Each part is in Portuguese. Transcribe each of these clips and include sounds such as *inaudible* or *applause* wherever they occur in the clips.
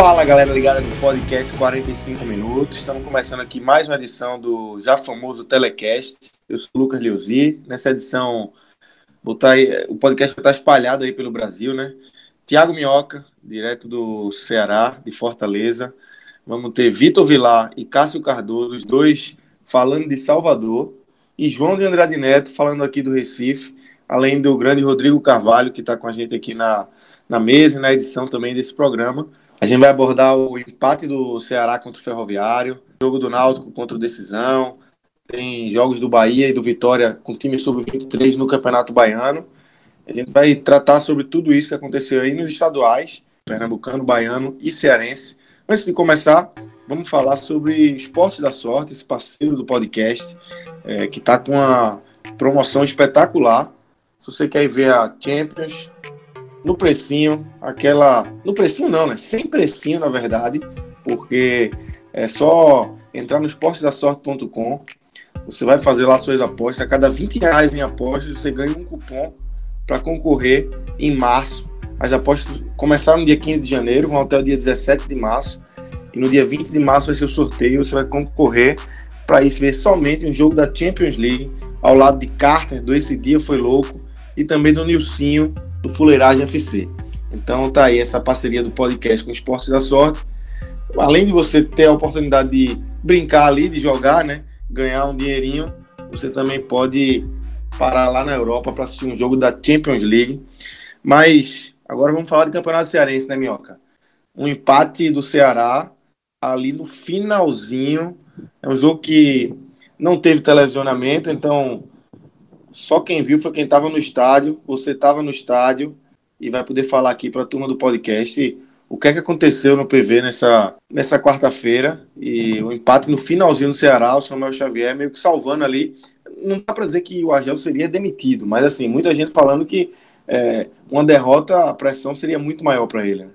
Fala galera ligada no podcast 45 minutos. Estamos começando aqui mais uma edição do já famoso Telecast. Eu sou o Lucas Leuzi. Nessa edição, botar aí, o podcast vai estar espalhado aí pelo Brasil, né? Tiago Minhoca, direto do Ceará, de Fortaleza. Vamos ter Vitor Vilar e Cássio Cardoso, os dois falando de Salvador. E João de Andrade Neto falando aqui do Recife, além do grande Rodrigo Carvalho, que está com a gente aqui na, na mesa e na edição também desse programa. A gente vai abordar o empate do Ceará contra o Ferroviário, jogo do Náutico contra o Decisão, tem jogos do Bahia e do Vitória com time sub-23 no Campeonato Baiano. A gente vai tratar sobre tudo isso que aconteceu aí nos estaduais, pernambucano, baiano e cearense. Antes de começar, vamos falar sobre Esportes da Sorte, esse parceiro do podcast, é, que está com uma promoção espetacular. Se você quer ver a Champions, no precinho, aquela. No precinho não, né? Sem precinho, na verdade, porque é só entrar no esportedasorte.com. Você vai fazer lá suas apostas. A cada 20 reais em apostas, você ganha um cupom para concorrer em março. As apostas começaram no dia 15 de janeiro, vão até o dia 17 de março. E no dia 20 de março vai ser o sorteio. Você vai concorrer para isso ver somente um jogo da Champions League ao lado de Carter, do Esse Dia Foi Louco, e também do Nilcinho, do Fuleiragem FC. Então tá aí essa parceria do podcast com Esportes da Sorte. Além de você ter a oportunidade de brincar ali, de jogar, né? Ganhar um dinheirinho, você também pode parar lá na Europa para assistir um jogo da Champions League. Mas agora vamos falar de Campeonato Cearense, né, Minhoca? Um empate do Ceará ali no finalzinho. É um jogo que não teve televisionamento, então só quem viu foi quem estava no estádio. Você estava no estádio e vai poder falar aqui para a turma do podcast o que é que aconteceu no PV nessa, nessa quarta-feira e o empate no finalzinho do Ceará, o Samuel Xavier meio que salvando ali. Não dá para dizer que o Argel seria demitido, mas assim, muita gente falando que é, uma derrota, a pressão seria muito maior para ele. Né?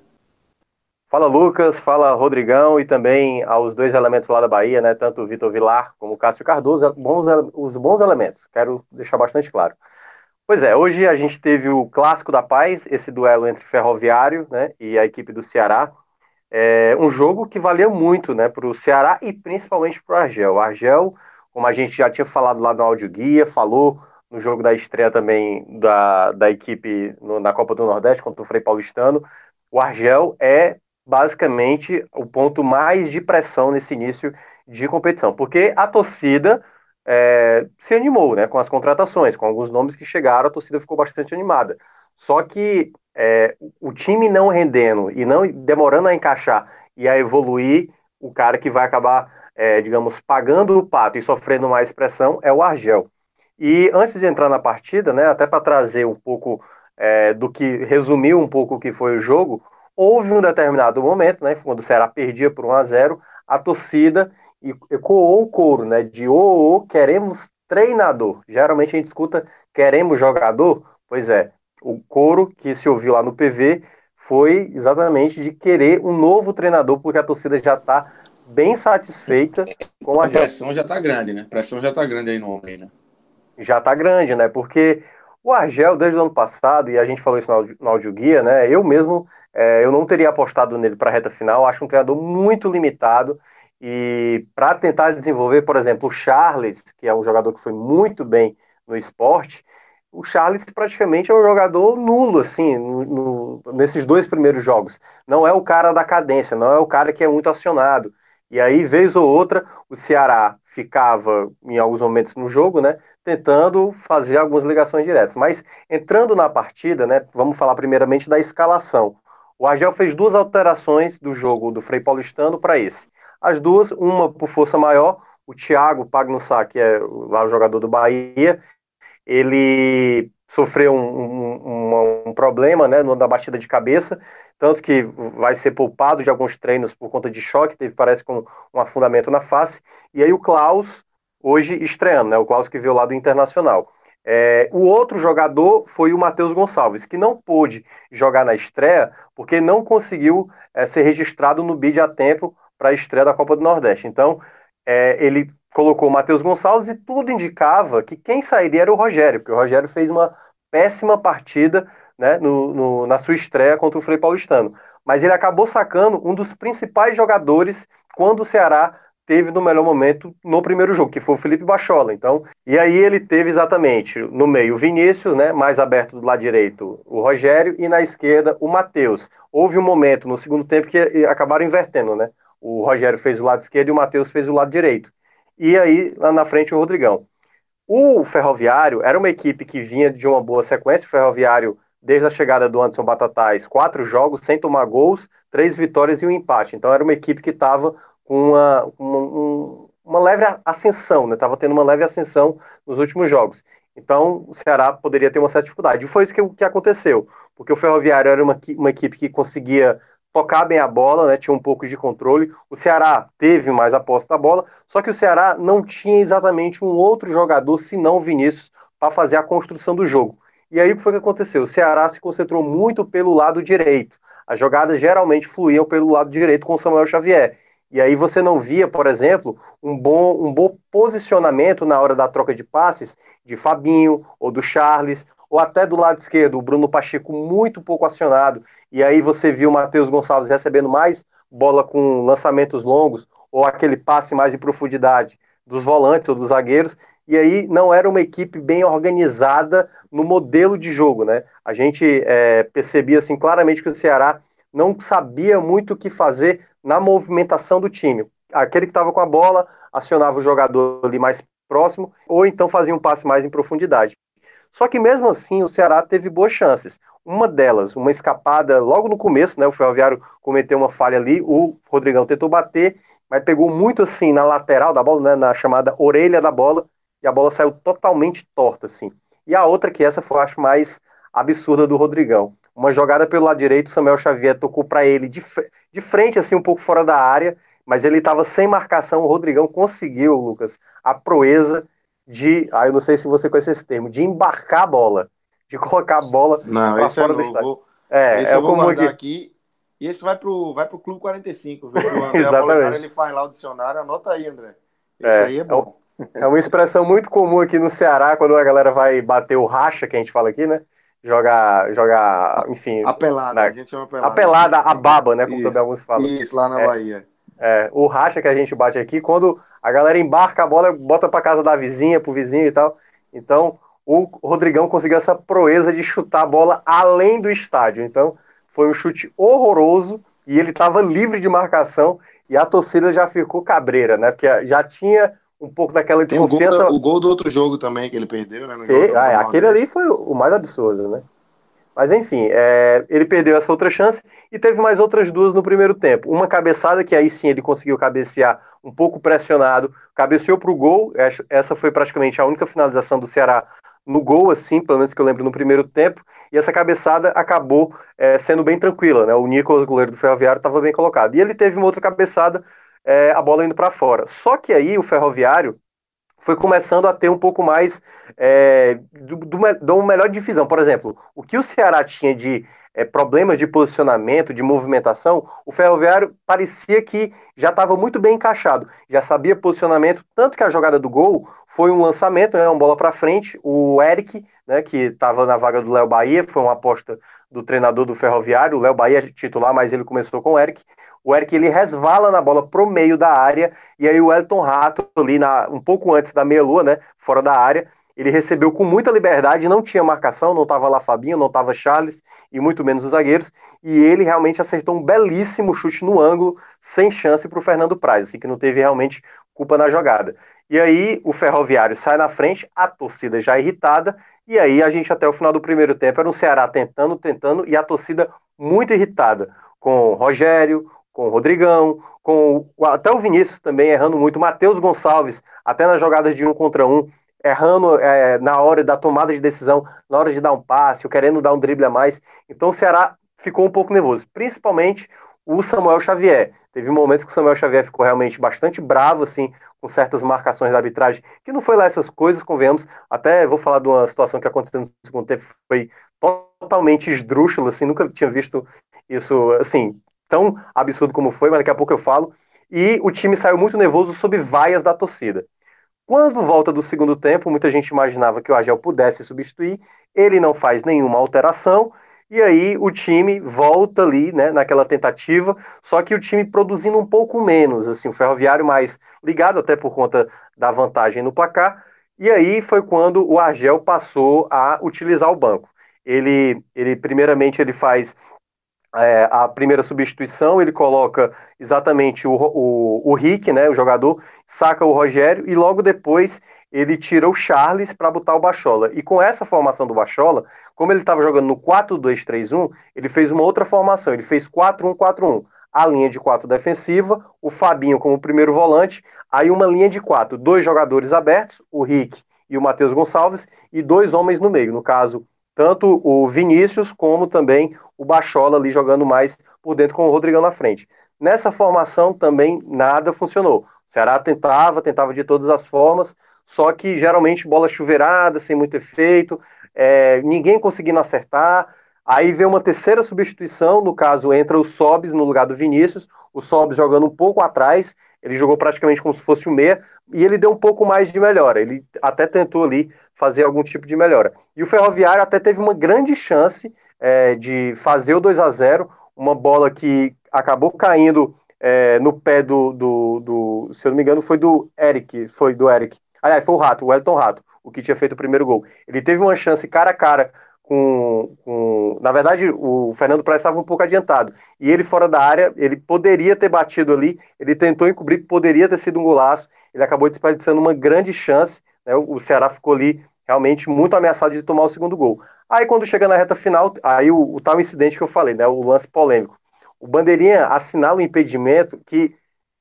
Fala Lucas, fala Rodrigão e também aos dois elementos lá da Bahia, né? Tanto o Vitor Vilar como o Cássio Cardoso, bons, os bons elementos, quero deixar bastante claro. Pois é, hoje a gente teve o Clássico da Paz, esse duelo entre Ferroviário né, e a equipe do Ceará. É um jogo que valeu muito né, para o Ceará e principalmente para o Argel. O Argel, como a gente já tinha falado lá no áudio guia, falou no jogo da estreia também da, da equipe no, na Copa do Nordeste contra o Frei Paulistano, o Argel é basicamente o ponto mais de pressão nesse início de competição, porque a torcida é, se animou né, com as contratações, com alguns nomes que chegaram, a torcida ficou bastante animada. Só que é, o time não rendendo e não demorando a encaixar e a evoluir, o cara que vai acabar, é, digamos, pagando o pato e sofrendo mais pressão é o Argel. E antes de entrar na partida, né, até para trazer um pouco é, do que resumiu um pouco o que foi o jogo, houve um determinado momento, né, quando o Ceará perdia por 1 a 0, a torcida ecoou o coro, né, de ô, oh, oh, queremos treinador. Geralmente a gente escuta queremos jogador, pois é, o coro que se ouviu lá no PV foi exatamente de querer um novo treinador, porque a torcida já está bem satisfeita com a, a pressão já está grande, né? A pressão já está grande aí no homem, né? Já está grande, né? Porque o Argel, desde o ano passado, e a gente falou isso no áudio, no áudio guia, né? Eu mesmo é, eu não teria apostado nele para a reta final. Acho um treinador muito limitado. E para tentar desenvolver, por exemplo, o Charles, que é um jogador que foi muito bem no esporte, o Charles praticamente é um jogador nulo, assim, no, no, nesses dois primeiros jogos. Não é o cara da cadência, não é o cara que é muito acionado. E aí, vez ou outra, o Ceará ficava, em alguns momentos no jogo, né? tentando fazer algumas ligações diretas. Mas entrando na partida, né, vamos falar primeiramente da escalação. O Argel fez duas alterações do jogo do Frei Paulistano para esse. As duas, uma por força maior, o Thiago Pagnussá, que é lá o jogador do Bahia, ele sofreu um, um, um, problema né, na batida de cabeça, tanto que vai ser poupado de alguns treinos por conta de choque, teve, parece, com um afundamento na face. E aí o Klaus, hoje estreando, né, o Klaus que veio lá do Internacional. É, o outro jogador foi o Matheus Gonçalves, que não pôde jogar na estreia porque não conseguiu é, ser registrado no BID a tempo para a estreia da Copa do Nordeste. Então, é, ele colocou o Matheus Gonçalves e tudo indicava que quem sairia era o Rogério, porque o Rogério fez uma péssima partida né, no, no, na sua estreia contra o Frei Paulistano. Mas ele acabou sacando um dos principais jogadores quando o Ceará teve no melhor momento no primeiro jogo, que foi o Felipe Bachola. Então, e aí ele teve exatamente no meio o Vinícius, né, mais aberto do lado direito o Rogério e na esquerda o Matheus. Houve um momento no segundo tempo que acabaram invertendo, né? O Rogério fez o lado esquerdo e o Matheus fez o lado direito. E aí lá na frente o Rodrigão. O Ferroviário era uma equipe que vinha de uma boa sequência. O Ferroviário, desde a chegada do Anderson Batatais, quatro jogos sem tomar gols, três vitórias e um empate. Então era uma equipe que estava com uma, uma, uma, leve ascensão, estava né? tendo uma leve ascensão nos últimos jogos. Então o Ceará poderia ter uma certa dificuldade. E foi isso que, que aconteceu, porque o Ferroviário era uma, uma equipe que conseguia tocar bem a bola, né, tinha um pouco de controle. O Ceará teve mais a posse da bola, só que o Ceará não tinha exatamente um outro jogador, senão o Vinícius, para fazer a construção do jogo. E aí o que foi que aconteceu? O Ceará se concentrou muito pelo lado direito. As jogadas geralmente fluíam pelo lado direito com o Samuel Xavier. E aí você não via, por exemplo, um bom, um bom posicionamento na hora da troca de passes de Fabinho ou do Charles, ou até do lado esquerdo, o Bruno Pacheco muito pouco acionado. E aí você viu o Matheus Gonçalves recebendo mais bola com lançamentos longos, ou aquele passe mais em profundidade dos volantes ou dos zagueiros. E aí não era uma equipe bem organizada no modelo de jogo, né? A gente é, percebia assim claramente que o Ceará não sabia muito o que fazer na movimentação do time. Aquele que estava com a bola acionava o jogador ali mais próximo, ou então fazia um passe mais em profundidade. Só que mesmo assim o Ceará teve boas chances. Uma delas, uma escapada logo no começo, né? O Ferroviário cometeu uma falha ali, o Rodrigão tentou bater, mas pegou muito assim na lateral da bola, né, na chamada orelha da bola, e a bola saiu totalmente torta assim. E a outra que essa foi acho mais absurda do Rodrigão. Uma jogada pelo lado direito, o Samuel Xavier tocou para ele de, de frente, assim, um pouco fora da área, mas ele estava sem marcação. O Rodrigão conseguiu, Lucas, a proeza de. Ah, eu não sei se você conhece esse termo, de embarcar a bola, de colocar a bola não, esse fora é do estádio. É, esse é eu vou guardar aqui. E esse vai pro, vai pro Clube 45, viu? *laughs* Exatamente. ele faz lá o dicionário, anota aí, André. Isso é, aí é bom. É uma expressão muito comum aqui no Ceará, quando a galera vai bater o racha, que a gente fala aqui, né? Jogar, jogar, enfim. A pelada, na, a gente chama pelada. A pelada, a baba, né? Como isso, também alguns falam. Isso, lá na é, Bahia. É, o racha que a gente bate aqui, quando a galera embarca a bola, bota pra casa da vizinha, pro vizinho e tal. Então, o Rodrigão conseguiu essa proeza de chutar a bola além do estádio. Então, foi um chute horroroso e ele estava livre de marcação e a torcida já ficou cabreira, né? Porque já tinha um pouco daquela desconfiança. O gol, o gol do outro jogo também que ele perdeu, né? E, ah, aquele ali foi o mais absurdo, né? Mas enfim, é, ele perdeu essa outra chance e teve mais outras duas no primeiro tempo. Uma cabeçada que aí sim ele conseguiu cabecear um pouco pressionado, cabeceou para o gol. Essa foi praticamente a única finalização do Ceará no gol, assim, pelo menos que eu lembro no primeiro tempo. E essa cabeçada acabou é, sendo bem tranquila, né? O Nicolas, goleiro do Ferroviário, estava bem colocado. E ele teve uma outra cabeçada é, a bola indo para fora. Só que aí o Ferroviário foi começando a ter um pouco mais é, do, do, do melhor divisão. Por exemplo, o que o Ceará tinha de é, problemas de posicionamento, de movimentação, o Ferroviário parecia que já estava muito bem encaixado, já sabia posicionamento, tanto que a jogada do gol foi um lançamento, né, uma bola para frente, o Eric, né, que estava na vaga do Léo Bahia, foi uma aposta do treinador do Ferroviário, o Léo Bahia é titular, mas ele começou com o Eric, o Eric ele resvala na bola pro meio da área, e aí o Elton Rato, ali na, um pouco antes da meia-lua, né, fora da área, ele recebeu com muita liberdade, não tinha marcação, não estava lá Fabinho, não estava Charles, e muito menos os zagueiros, e ele realmente acertou um belíssimo chute no ângulo, sem chance para o Fernando Praz, assim, que não teve realmente culpa na jogada. E aí o Ferroviário sai na frente, a torcida já irritada, e aí a gente até o final do primeiro tempo era um Ceará tentando, tentando, e a torcida muito irritada, com Rogério, com o Rodrigão, com o, até o Vinícius também errando muito, Matheus Gonçalves, até nas jogadas de um contra um, errando é, na hora da tomada de decisão, na hora de dar um passe, ou querendo dar um drible a mais. Então o Ceará ficou um pouco nervoso, principalmente o Samuel Xavier. Teve momentos que o Samuel Xavier ficou realmente bastante bravo, assim, com certas marcações da arbitragem, que não foi lá essas coisas, convenhamos. Até vou falar de uma situação que aconteceu no segundo tempo, foi totalmente esdrúxula, assim, nunca tinha visto isso, assim, tão absurdo como foi, mas daqui a pouco eu falo. E o time saiu muito nervoso sob vaias da torcida. Quando volta do segundo tempo, muita gente imaginava que o Agel pudesse substituir, ele não faz nenhuma alteração, e aí o time volta ali, né, naquela tentativa, só que o time produzindo um pouco menos, assim, o Ferroviário mais ligado, até por conta da vantagem no placar, e aí foi quando o Argel passou a utilizar o banco. Ele, ele primeiramente, ele faz é, a primeira substituição, ele coloca exatamente o, o, o Rick, né, o jogador, saca o Rogério e logo depois ele tira o Charles para botar o Bachola. E com essa formação do Bachola, como ele estava jogando no 4-2-3-1, ele fez uma outra formação, ele fez 4-1-4-1. A linha de quatro defensiva, o Fabinho como primeiro volante, aí uma linha de quatro, dois jogadores abertos, o Rick e o Matheus Gonçalves, e dois homens no meio, no caso, tanto o Vinícius como também o Bachola ali jogando mais por dentro com o Rodrigão na frente. Nessa formação também nada funcionou. O Ceará tentava, tentava de todas as formas, só que geralmente bola chuveirada, sem muito efeito, é, ninguém conseguindo acertar. Aí vem uma terceira substituição, no caso entra o Sobis no lugar do Vinícius, o Sobis jogando um pouco atrás, ele jogou praticamente como se fosse o meia, e ele deu um pouco mais de melhora, ele até tentou ali fazer algum tipo de melhora. E o Ferroviário até teve uma grande chance é, de fazer o 2 a 0 uma bola que acabou caindo é, no pé do, do, do, se eu não me engano, foi do Eric, foi do Eric. Aliás, foi o Rato, o Elton Rato, o que tinha feito o primeiro gol. Ele teve uma chance cara a cara com, com, na verdade o Fernando Praz estava um pouco adiantado. E ele fora da área ele poderia ter batido ali ele tentou encobrir poderia ter sido um golaço. Ele acabou desperdiçando uma grande chance né? o Ceará ficou ali realmente muito ameaçado de tomar o segundo gol. Aí quando chega na reta final aí o, o tal incidente que eu falei né? O lance polêmico. O bandeirinha assinala o impedimento que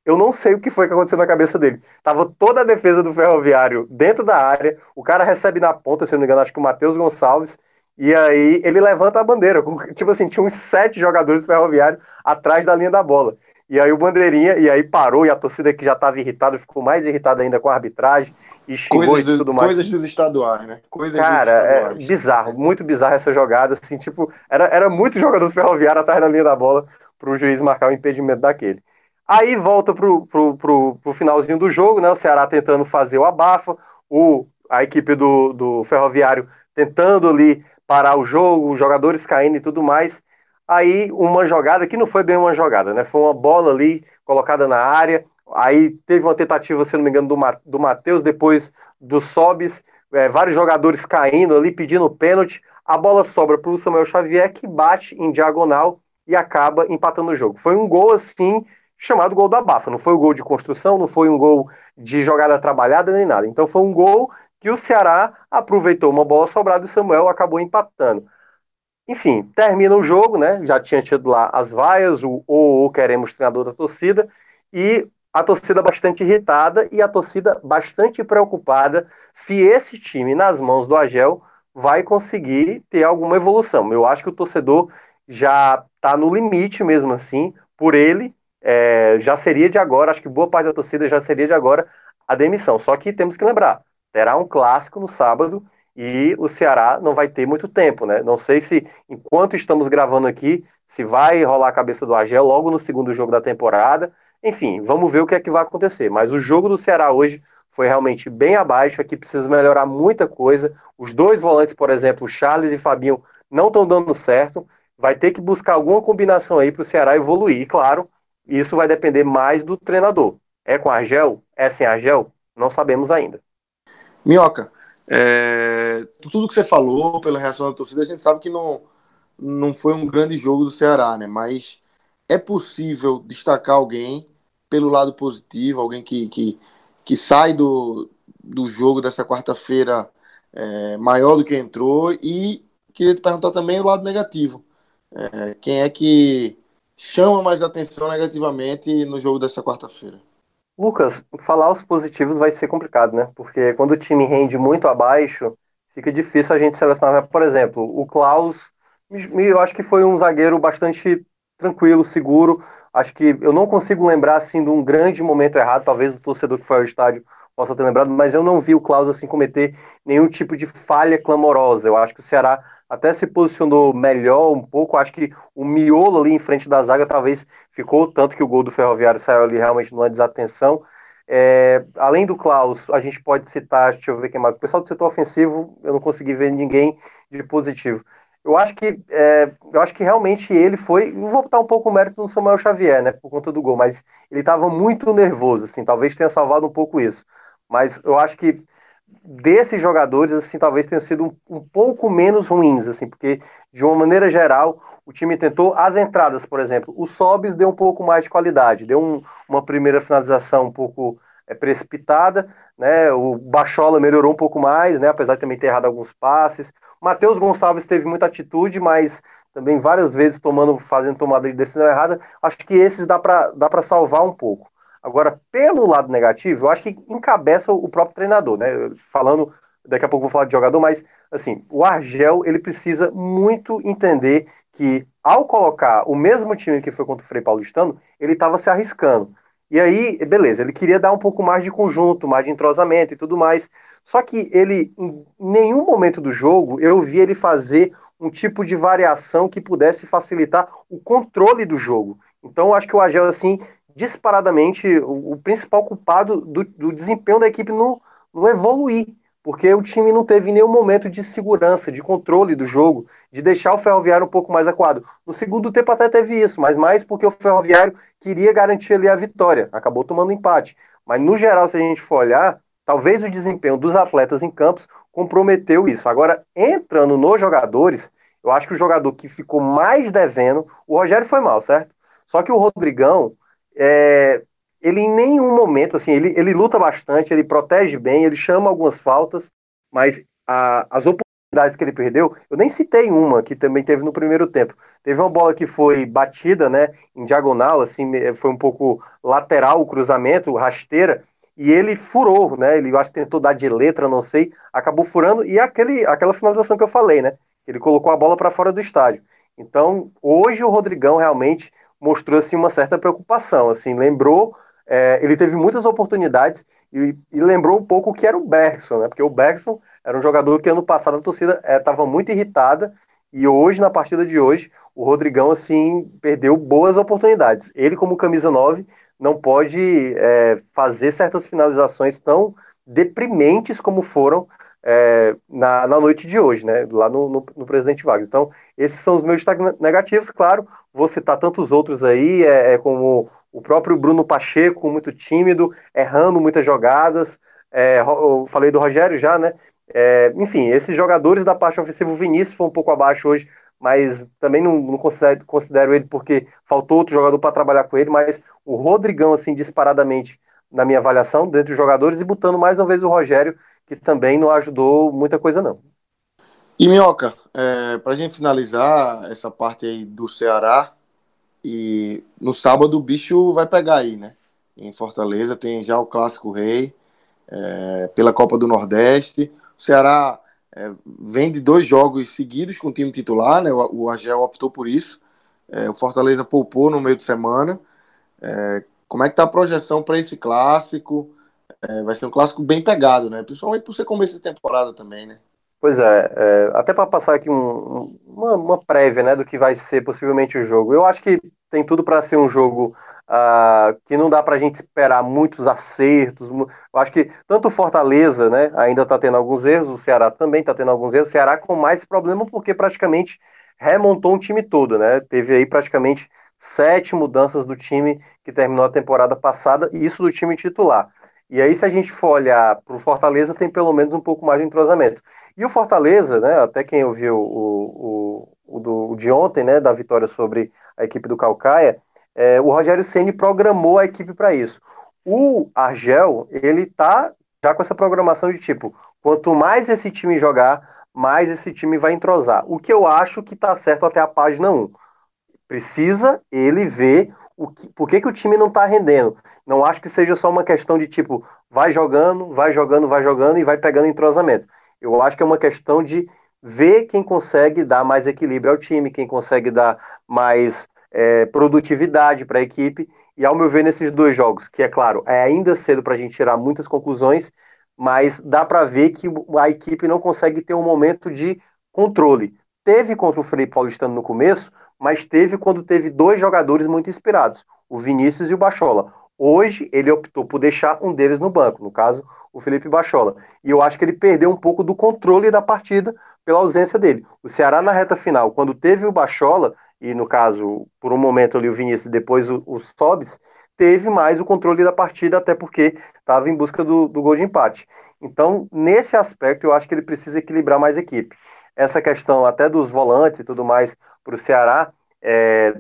eu não sei o que foi que aconteceu na cabeça dele. Tava toda a defesa do Ferroviário dentro da área, o cara recebe na ponta, se não me engano, acho que o Matheus Gonçalves, e aí ele levanta a bandeira. Tipo assim, tinha uns sete jogadores do Ferroviário atrás da linha da bola. E aí o Bandeirinha, e aí parou, e a torcida que já estava irritada ficou mais irritada ainda com a arbitragem e xingou coisas e tudo mais. Coisas dos estaduais, né? Coisas Cara, é bizarro, muito bizarro essa jogada, assim, tipo, era, era muito jogador do Ferroviário atrás da linha da bola para o juiz marcar o impedimento daquele. Aí volta pro, pro, pro, pro finalzinho do jogo, né? O Ceará tentando fazer o abafa, o, a equipe do, do Ferroviário tentando ali parar o jogo, os jogadores caindo e tudo mais. Aí uma jogada que não foi bem uma jogada, né? Foi uma bola ali colocada na área. Aí teve uma tentativa, se não me engano, do, do Matheus, depois do Sobis, é, vários jogadores caindo ali, pedindo pênalti. A bola sobra para o Samuel Xavier, que bate em diagonal e acaba empatando o jogo. Foi um gol assim, chamado gol do Abafa. Não foi um gol de construção, não foi um gol de jogada trabalhada nem nada. Então foi um gol que o Ceará aproveitou uma bola sobrada e o Samuel acabou empatando. Enfim, termina o jogo, né? Já tinha tido lá as vaias, o ou, queremos treinador da torcida, e a torcida bastante irritada e a torcida bastante preocupada se esse time nas mãos do Agel vai conseguir ter alguma evolução. Eu acho que o torcedor já está no limite mesmo assim, por ele, é, já seria de agora, acho que boa parte da torcida já seria de agora a demissão. Só que temos que lembrar, terá um clássico no sábado e o Ceará não vai ter muito tempo, né? Não sei se, enquanto estamos gravando aqui, se vai rolar a cabeça do Agel logo no segundo jogo da temporada. Enfim, vamos ver o que é que vai acontecer. Mas o jogo do Ceará hoje foi realmente bem abaixo. Aqui precisa melhorar muita coisa. Os dois volantes, por exemplo, Charles e Fabinho, não estão dando certo. Vai ter que buscar alguma combinação aí para o Ceará evoluir. E, claro, isso vai depender mais do treinador. É com Argel? É sem Argel? Não sabemos ainda. Minhoca, é, tudo que você falou, pela reação da torcida, a gente sabe que não, não foi um grande jogo do Ceará, né? Mas é possível destacar alguém pelo lado positivo, alguém que, que, que sai do, do jogo dessa quarta-feira é, maior do que entrou e queria te perguntar também o lado negativo. É, quem é que chama mais atenção negativamente no jogo dessa quarta-feira? Lucas, falar os positivos vai ser complicado, né? Porque quando o time rende muito abaixo, fica difícil a gente selecionar. Por exemplo, o Klaus, eu acho que foi um zagueiro bastante tranquilo, seguro. Acho que eu não consigo lembrar assim de um grande momento errado. Talvez o torcedor que foi ao estádio possa ter lembrado, mas eu não vi o Klaus assim cometer nenhum tipo de falha clamorosa. Eu acho que o Ceará até se posicionou melhor um pouco. Acho que o miolo ali em frente da zaga talvez ficou, tanto que o gol do Ferroviário saiu ali realmente numa desatenção. É, além do Klaus, a gente pode citar, deixa eu ver quem mais. O pessoal do setor ofensivo, eu não consegui ver ninguém de positivo. Eu acho que é, eu acho que realmente ele foi. Vou botar um pouco o mérito no Samuel Xavier, né? Por conta do gol, mas ele estava muito nervoso, assim, talvez tenha salvado um pouco isso. Mas eu acho que desses jogadores, assim, talvez tenham sido um, um, pouco menos ruins, assim, porque de uma maneira geral o time tentou as entradas, por exemplo, o Sobis deu um pouco mais de qualidade, deu um, uma primeira finalização um pouco é, precipitada, né? O Bachola melhorou um pouco mais, né? Apesar de também ter errado alguns passes. Matheus Gonçalves teve muita atitude, mas também várias vezes tomando, fazendo tomada de decisão errada. Acho que esses dá para dá para salvar um pouco. Agora, pelo lado negativo, eu acho que encabeça o próprio treinador, né? Falando, daqui a pouco vou falar de jogador, mas assim, o Argel, ele precisa muito entender que ao colocar o mesmo time que foi contra o Frei Paulistano, ele estava se arriscando. E aí, beleza, ele queria dar um pouco mais de conjunto, mais de entrosamento e tudo mais. Só que ele, em nenhum momento do jogo, eu vi ele fazer um tipo de variação que pudesse facilitar o controle do jogo. Então, acho que o Argel, assim, disparadamente o, principal culpado do, do, desempenho da equipe no, no evoluir, porque o time não teve nenhum momento de segurança, de controle do jogo, de deixar o Ferroviário um pouco mais acuado. No segundo tempo até teve isso, mas mais porque o Ferroviário queria garantir ali a vitória, acabou tomando empate. Mas no geral, se a gente for olhar, talvez o desempenho dos atletas em campos comprometeu isso. Agora, entrando nos jogadores, eu acho que o jogador que ficou mais devendo, o Rogério foi mal, certo? Só que o Rodrigão, é, ele em nenhum momento, assim, ele, ele luta bastante, ele protege bem, ele chama algumas faltas, mas a, as oportunidades que ele perdeu, eu nem citei uma que também teve no primeiro tempo. Teve uma bola que foi batida, né, em diagonal, assim, foi um pouco lateral o cruzamento, rasteira, e ele furou, né? Ele acho que tentou dar de letra, não sei, acabou furando e aquele, aquela finalização que eu falei, né? Ele colocou a bola para fora do estádio. Então, hoje o Rodrigão realmente mostrou assim uma certa preocupação, assim, lembrou, é, ele teve muitas oportunidades e, e, lembrou um pouco o que era o Bergson, né? Porque o Bergson era um jogador que ano passado a torcida estava é, muito irritada e hoje na partida de hoje o Rodrigão assim perdeu boas oportunidades. Ele como camisa 9 não pode é, fazer certas finalizações tão deprimentes como foram é, na, na, noite de hoje, né? Lá no, no, no, Presidente Vargas. Então, esses são os meus destaques negativos, claro. Vou citar tantos outros aí, é, é, como o próprio Bruno Pacheco, muito tímido, errando muitas jogadas. É, eu falei do Rogério já, né? É, enfim, esses jogadores da parte ofensiva, o Vinícius foi um pouco abaixo hoje, mas também não, não considero, considero, ele porque faltou outro jogador para trabalhar com ele, mas o Rodrigão, assim, disparadamente na minha avaliação, dentre os jogadores, e botando mais uma vez o Rogério, que também não ajudou muita coisa, não. E Minhoca, é, para a gente finalizar essa parte aí do Ceará, e no sábado o bicho vai pegar aí, né? Em Fortaleza tem já o Clássico Rei, é, pela Copa do Nordeste. O Ceará é, vem de dois jogos seguidos com o time titular, né? O, o Agel optou por isso. É, o Fortaleza poupou no meio de semana. É, como é que tá a projeção para esse clássico? É, vai ser um clássico bem pegado, né? Principalmente por ser começo de temporada também, né? Pois é, é até para passar aqui um, uma, uma, prévia né, do que vai ser possivelmente o jogo. Eu acho que tem tudo para ser um jogo uh, que não dá para a gente esperar muitos acertos. Eu acho que tanto o Fortaleza né, ainda está tendo alguns erros, o Ceará também está tendo alguns erros. O Ceará com mais problema porque praticamente remontou um time todo, né? Teve aí praticamente sete mudanças do time que terminou a temporada passada, e isso do time titular. E aí, se a gente for olhar para o Fortaleza, tem pelo menos um pouco mais de entrosamento. E o Fortaleza, né, até quem ouviu o, o, o, do, o de ontem, né, da vitória sobre a equipe do Calcaia, é, o Rogério Ceni programou a equipe para isso. O Argel, ele tá já com essa programação de tipo, quanto mais esse time jogar, mais esse time vai entrosar. O que eu acho que tá certo até a página 1. Precisa ele ver o que, por que, que o time não tá rendendo. Não acho que seja só uma questão de tipo, vai jogando, vai jogando, vai jogando e vai pegando entrosamento. Eu acho que é uma questão de ver quem consegue dar mais equilíbrio ao time, quem consegue dar mais é, produtividade para a equipe. E ao meu ver, nesses dois jogos, que é claro, é ainda cedo para a gente tirar muitas conclusões, mas dá para ver que a equipe não consegue ter um momento de controle. Teve contra o Felipe Paulistano no começo, mas teve quando teve dois jogadores muito inspirados, o Vinícius e o Bachola. Hoje ele optou por deixar um deles no banco, no caso, o Felipe Bachola. E eu acho que ele perdeu um pouco do controle da partida pela ausência dele. O Ceará na reta final, quando teve o Bachola, e no caso, por um momento ali o Vinícius, depois o, o Sobis, teve mais o controle da partida, até porque estava em busca do, do gol de empate. Então, nesse aspecto, eu acho que ele precisa equilibrar mais a equipe. Essa questão até dos volantes e tudo mais para o Ceará, é,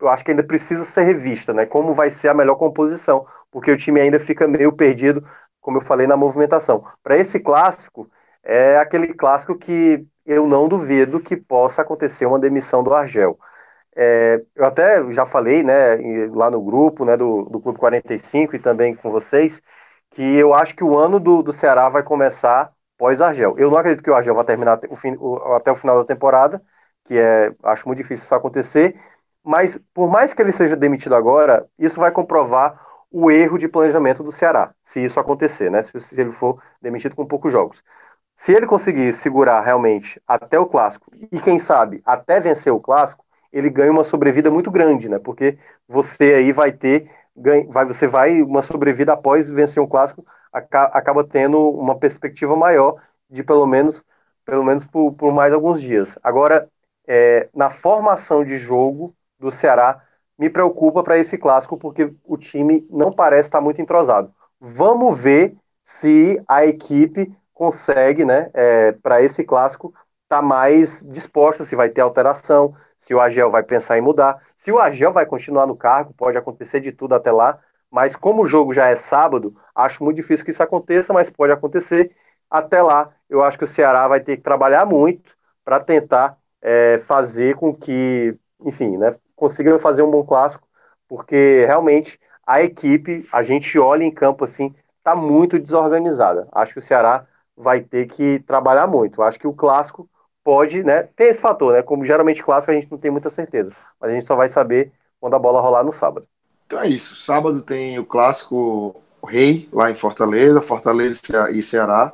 eu acho que ainda precisa ser revista, né? Como vai ser a melhor composição, porque o time ainda fica meio perdido, como eu falei, na movimentação. Para esse clássico, é aquele clássico que eu não duvido que possa acontecer uma demissão do Argel. É, eu até já falei, né, lá no grupo, né, do, do Clube 45 e também com vocês, que eu acho que o ano do, do Ceará vai começar pós-Argel. Eu não acredito que o Argel vai terminar o fim, o, até o final da temporada, que é, acho muito difícil isso acontecer, mas por mais que ele seja demitido agora, isso vai comprovar o erro de planejamento do Ceará, se isso acontecer, né, se, se ele for demitido com poucos jogos. Se ele conseguir segurar realmente até o clássico e quem sabe até vencer o clássico, ele ganha uma sobrevida muito grande, né? Porque você aí vai ter, vai, você vai uma sobrevida após vencer um clássico, acaba tendo uma perspectiva maior de pelo menos, pelo menos por, por mais alguns dias. Agora, é, na formação de jogo do Ceará, me preocupa para esse clássico porque o time não parece estar muito entrosado. Vamos ver se a equipe consegue, né, é, para esse clássico, estar tá mais disposta, se vai ter alteração, se o Agel vai pensar em mudar. Se o Agel vai continuar no cargo, pode acontecer de tudo até lá, mas como o jogo já é sábado, acho muito difícil que isso aconteça, mas pode acontecer. Até lá, eu acho que o Ceará vai ter que trabalhar muito para tentar é, fazer com que, enfim, né, consiga fazer um bom clássico, porque realmente a equipe, a gente olha em campo assim, está muito desorganizada. Acho que o Ceará vai ter que trabalhar muito. Acho que o clássico pode, né, ter esse fator, né? Como geralmente clássico a gente não tem muita certeza, mas a gente só vai saber quando a bola rolar no sábado. Então é isso. Sábado tem o clássico Rei lá em Fortaleza, Fortaleza e Ceará.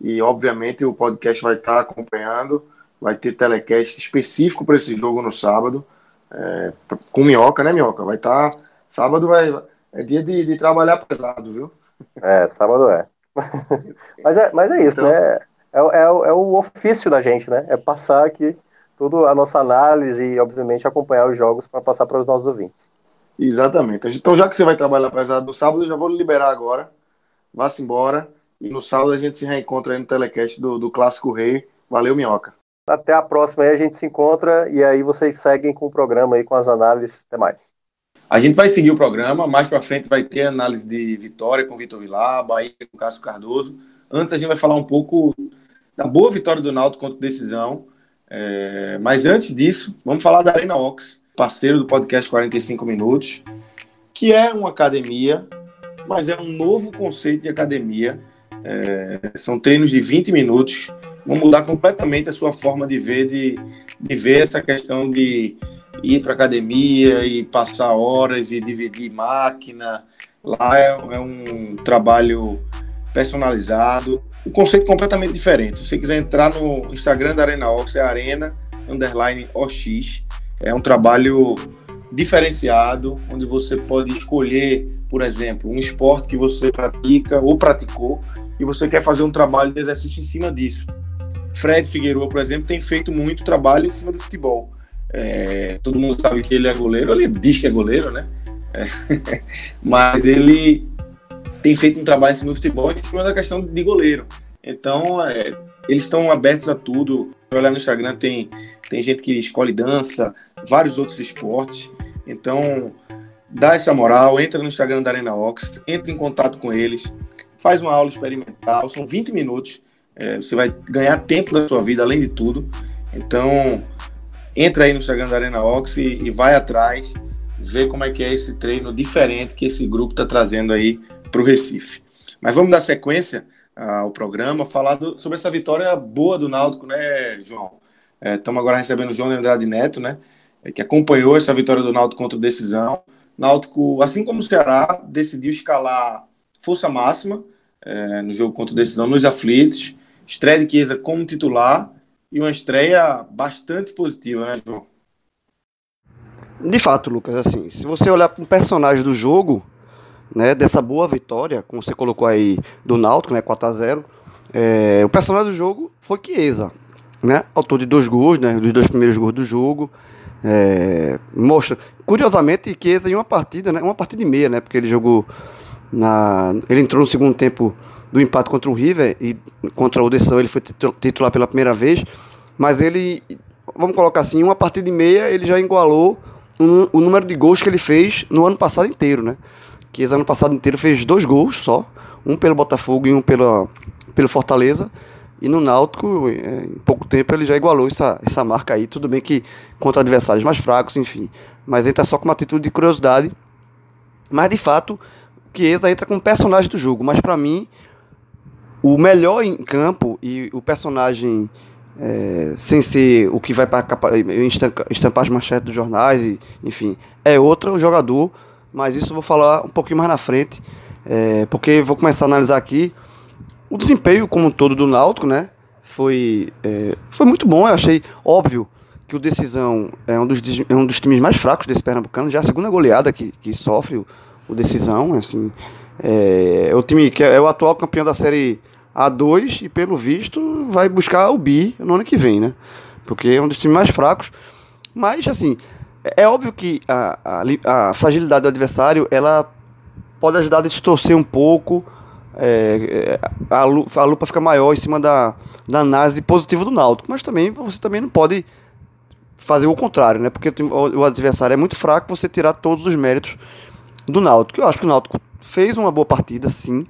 E obviamente o podcast vai estar acompanhando. Vai ter telecast específico para esse jogo no sábado. É, com minhoca, né, minhoca? Vai estar. Sábado vai. É dia de, de trabalhar pesado, viu? É, sábado é. *laughs* mas, é mas é isso, então, né? é, é, é o ofício da gente, né? É passar aqui toda a nossa análise e, obviamente, acompanhar os jogos para passar para os nossos ouvintes. Exatamente. Então, já que você vai trabalhar para no sábado, eu já vou liberar agora. Vá-se embora. E no sábado a gente se reencontra aí no telecast do, do Clássico Rei. Valeu, Minhoca. Até a próxima aí, a gente se encontra e aí vocês seguem com o programa aí, com as análises. Até mais. A gente vai seguir o programa. Mais para frente vai ter análise de vitória com Vitor Vilar, Bahia com Cássio Cardoso. Antes a gente vai falar um pouco da boa vitória do Náutico contra decisão. É, mas antes disso, vamos falar da Arena Ox, parceiro do podcast 45 Minutos, que é uma academia, mas é um novo conceito de academia. É, são treinos de 20 minutos, vão mudar completamente a sua forma de ver, de, de ver essa questão de ir para academia e passar horas e dividir máquina. Lá é, é um trabalho personalizado, um conceito completamente diferente. Se você quiser entrar no Instagram da Arena Ox, é Arena Underline OX. É um trabalho diferenciado, onde você pode escolher, por exemplo, um esporte que você pratica ou praticou e você quer fazer um trabalho de exercício em cima disso. Fred Figueiredo, por exemplo, tem feito muito trabalho em cima do futebol. É, todo mundo sabe que ele é goleiro, ele diz que é goleiro, né? É. *laughs* Mas ele tem feito um trabalho em cima do futebol em cima da questão de goleiro. Então, é, eles estão abertos a tudo. Olhar no Instagram, tem, tem gente que escolhe dança, vários outros esportes. Então, dá essa moral, entra no Instagram da Arena Ox, entra em contato com eles, faz uma aula experimental, são 20 minutos, é, você vai ganhar tempo da sua vida, além de tudo. Então, entra aí no Instagram da Arena Ox e, e vai atrás, vê como é que é esse treino diferente que esse grupo está trazendo aí para o Recife. Mas vamos dar sequência ao programa, falar do, sobre essa vitória boa do Náutico, né, João? Estamos é, agora recebendo o João de Andrade Neto, né? É, que acompanhou essa vitória do Náutico contra o Decisão. Náutico, assim como o Ceará, decidiu escalar força máxima é, no jogo contra o Decisão nos aflitos. Estreia de Chiesa como titular e uma estreia bastante positiva, né, João? De fato, Lucas, assim, se você olhar para o personagem do jogo, né, dessa boa vitória, como você colocou aí do Náutico, né, 4 a 0 é, o personagem do jogo foi Chiesa né? Autor de dois gols, né? Dos dois primeiros gols do jogo. É, mostra, curiosamente, Chiesa em uma partida, né? Uma partida e meia, né? Porque ele jogou na, ele entrou no segundo tempo do empate contra o River e contra o Deção ele foi titular pela primeira vez, mas ele, vamos colocar assim, uma partida e meia ele já igualou o, o número de gols que ele fez no ano passado inteiro, né? Chiesa ano passado inteiro fez dois gols só, um pelo Botafogo e um pela, pelo Fortaleza. E no Náutico, é, em pouco tempo, ele já igualou essa, essa marca aí. Tudo bem que contra adversários mais fracos, enfim. Mas entra só com uma atitude de curiosidade. Mas de fato, Chiesa entra como personagem do jogo. Mas para mim, o melhor em campo e o personagem é, sem ser o que vai para estampar as manchetes dos jornais, e, enfim, é outro jogador. Mas isso eu vou falar um pouquinho mais na frente. É, porque vou começar a analisar aqui o desempenho como um todo do Náutico, né? Foi, é, foi muito bom. Eu achei óbvio que o Decisão é um dos, é um dos times mais fracos desse Pernambucano. Já a segunda goleada que, que sofre o, o Decisão. Assim, é, é, o time que é, é o atual campeão da Série A2 e, pelo visto, vai buscar o Bi no ano que vem, né? Porque é um dos times mais fracos. Mas, assim, é, é óbvio que a, a, a fragilidade do adversário ela pode ajudar a distorcer um pouco é, a, a lupa fica maior em cima da, da análise positiva do Náutico, mas também você também não pode fazer o contrário, né? Porque o adversário é muito fraco, você tirar todos os méritos do Náutico. Eu acho que o Náutico fez uma boa partida, sim.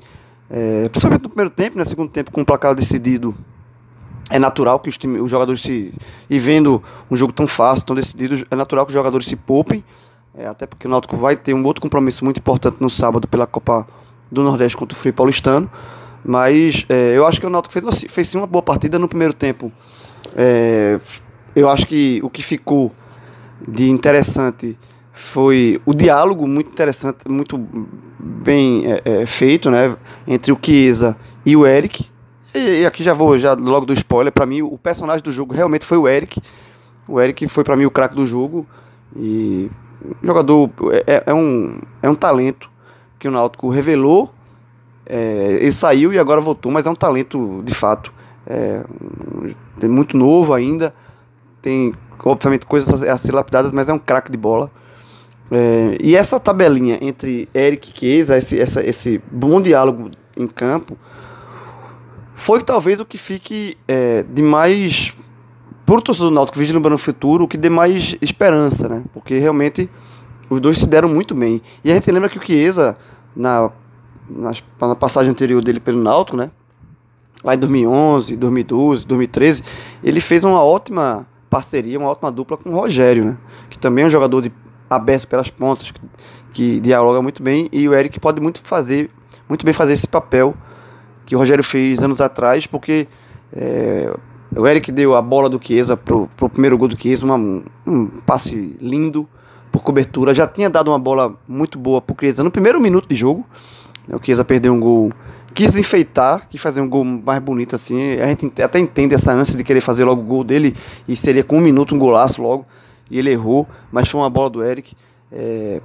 É, principalmente no primeiro tempo, né? segundo tempo com o placar decidido, é natural que os, time, os jogadores se. E vendo um jogo tão fácil, tão decidido, é natural que os jogadores se poupem. É, até porque o Náutico vai ter um outro compromisso muito importante no sábado pela Copa do Nordeste contra o Free Paulistano. Mas é, eu acho que o Náutico fez, fez sim uma boa partida no primeiro tempo. É, eu acho que o que ficou de interessante foi o diálogo muito interessante, muito bem é, é feito, né, entre o Chiesa e o Eric. E, aqui já vou já logo do spoiler. Para mim, o personagem do jogo realmente foi o Eric. O Eric foi para mim o craque do jogo e jogador é, é, um é um talento que o Náutico revelou, é, ele saiu e agora voltou, mas é um talento de fato. É, é muito novo ainda, tem obviamente coisas a ser lapidadas, mas é um craque de bola. É, e essa tabelinha entre Eric e Chiesa, esse, essa, esse bom diálogo em campo, foi talvez o que fique é, de mais por torcedor do Náutico vislumbrando o futuro, o que dê mais esperança, né? Porque realmente os dois se deram muito bem. E a gente lembra que o Chiesa na, na, na passagem anterior dele pelo Náutico, né? Lá em 2011, 2012, 2013, ele fez uma ótima parceria, uma ótima dupla com o Rogério, né? Que também é um jogador de, aberto pelas pontas, que, que dialoga muito bem, e o Eric pode muito fazer, muito bem fazer esse papel que o Rogério fez anos atrás, porque é, o Eric deu a bola do Chiesa pro, primeiro gol do Chiesa, uma, um passe lindo, por cobertura. Já tinha dado uma bola muito boa pro Chiesa no primeiro minuto de jogo. O Chiesa perdeu um gol. Quis enfeitar, quis fazer um gol mais bonito assim. A gente até entende essa ânsia de querer fazer logo o gol dele. E seria com um minuto um golaço logo. E ele errou, mas foi uma bola do Eric. É...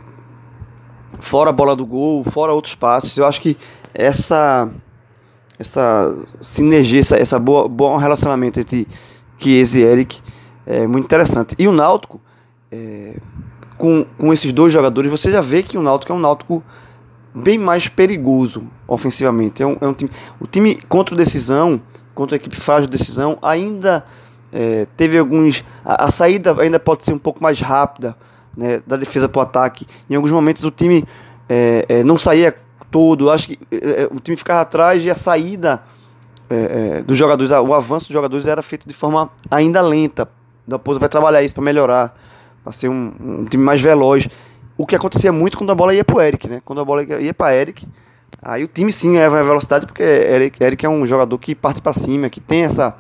Fora a bola do gol, fora outros passes. Eu acho que essa essa sinergia, essa, essa boa, bom relacionamento entre Chiesa e Eric é muito interessante. E o Náutico, é, com, com esses dois jogadores, você já vê que o Náutico é um Náutico bem mais perigoso ofensivamente. É um, é um time, o time contra o decisão, contra a equipe frágil de decisão, ainda é, teve alguns. A, a, saída ainda pode ser um pouco mais rápida né, da defesa para o ataque. Em alguns momentos o time é, é, não saía todo, acho que é, é, o time ficava atrás e a saída é, dos jogadores, o avanço dos jogadores era feito de forma ainda lenta. Da Pousa vai trabalhar isso para melhorar, para ser um, um, time mais veloz. O que acontecia muito quando a bola ia para o Eric, né? Quando a bola ia para Eric, aí o time sim é velocidade, porque Eric, Eric é um jogador que parte para cima, que tem essa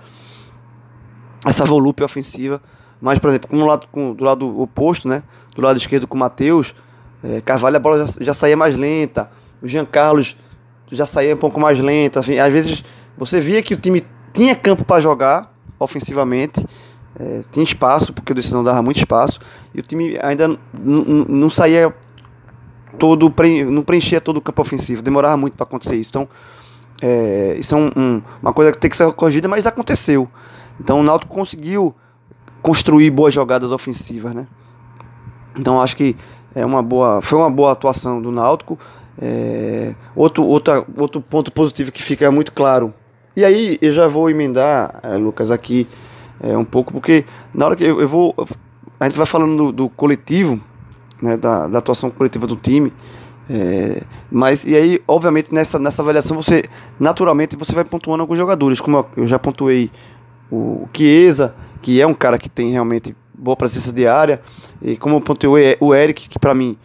essa volúpia ofensiva. Mas, por exemplo, como lado, com, do lado oposto, né? Do lado esquerdo com o Matheus, é, Carvalho a bola já, já saía mais lenta. O Jean Carlos já saía um pouco mais lenta. Assim, às vezes você via que o time tinha campo para jogar ofensivamente, é, tinha espaço, porque o decisão dava muito espaço, e o time ainda não saía todo, não preenchia todo o campo ofensivo, demorava muito para acontecer isso. Então, é, isso é um, um, uma coisa que tem que ser corrigida, mas aconteceu. Então o Náutico conseguiu construir boas jogadas ofensivas, né? Então acho que é uma boa, foi uma boa atuação do Náutico. É, outro, outra, outro ponto positivo que fica muito claro. E aí eu já vou emendar, é, Lucas, aqui é, um pouco, porque na hora que eu, eu vou. A gente vai falando do, do coletivo, né, da, da, atuação coletiva do time. É, mas e aí, obviamente, nessa, nessa avaliação você naturalmente você vai pontuando alguns jogadores, como eu, eu já pontuei o Chiesa, que é um cara que tem realmente boa presença de área, e como eu pontuei o Eric, que para mim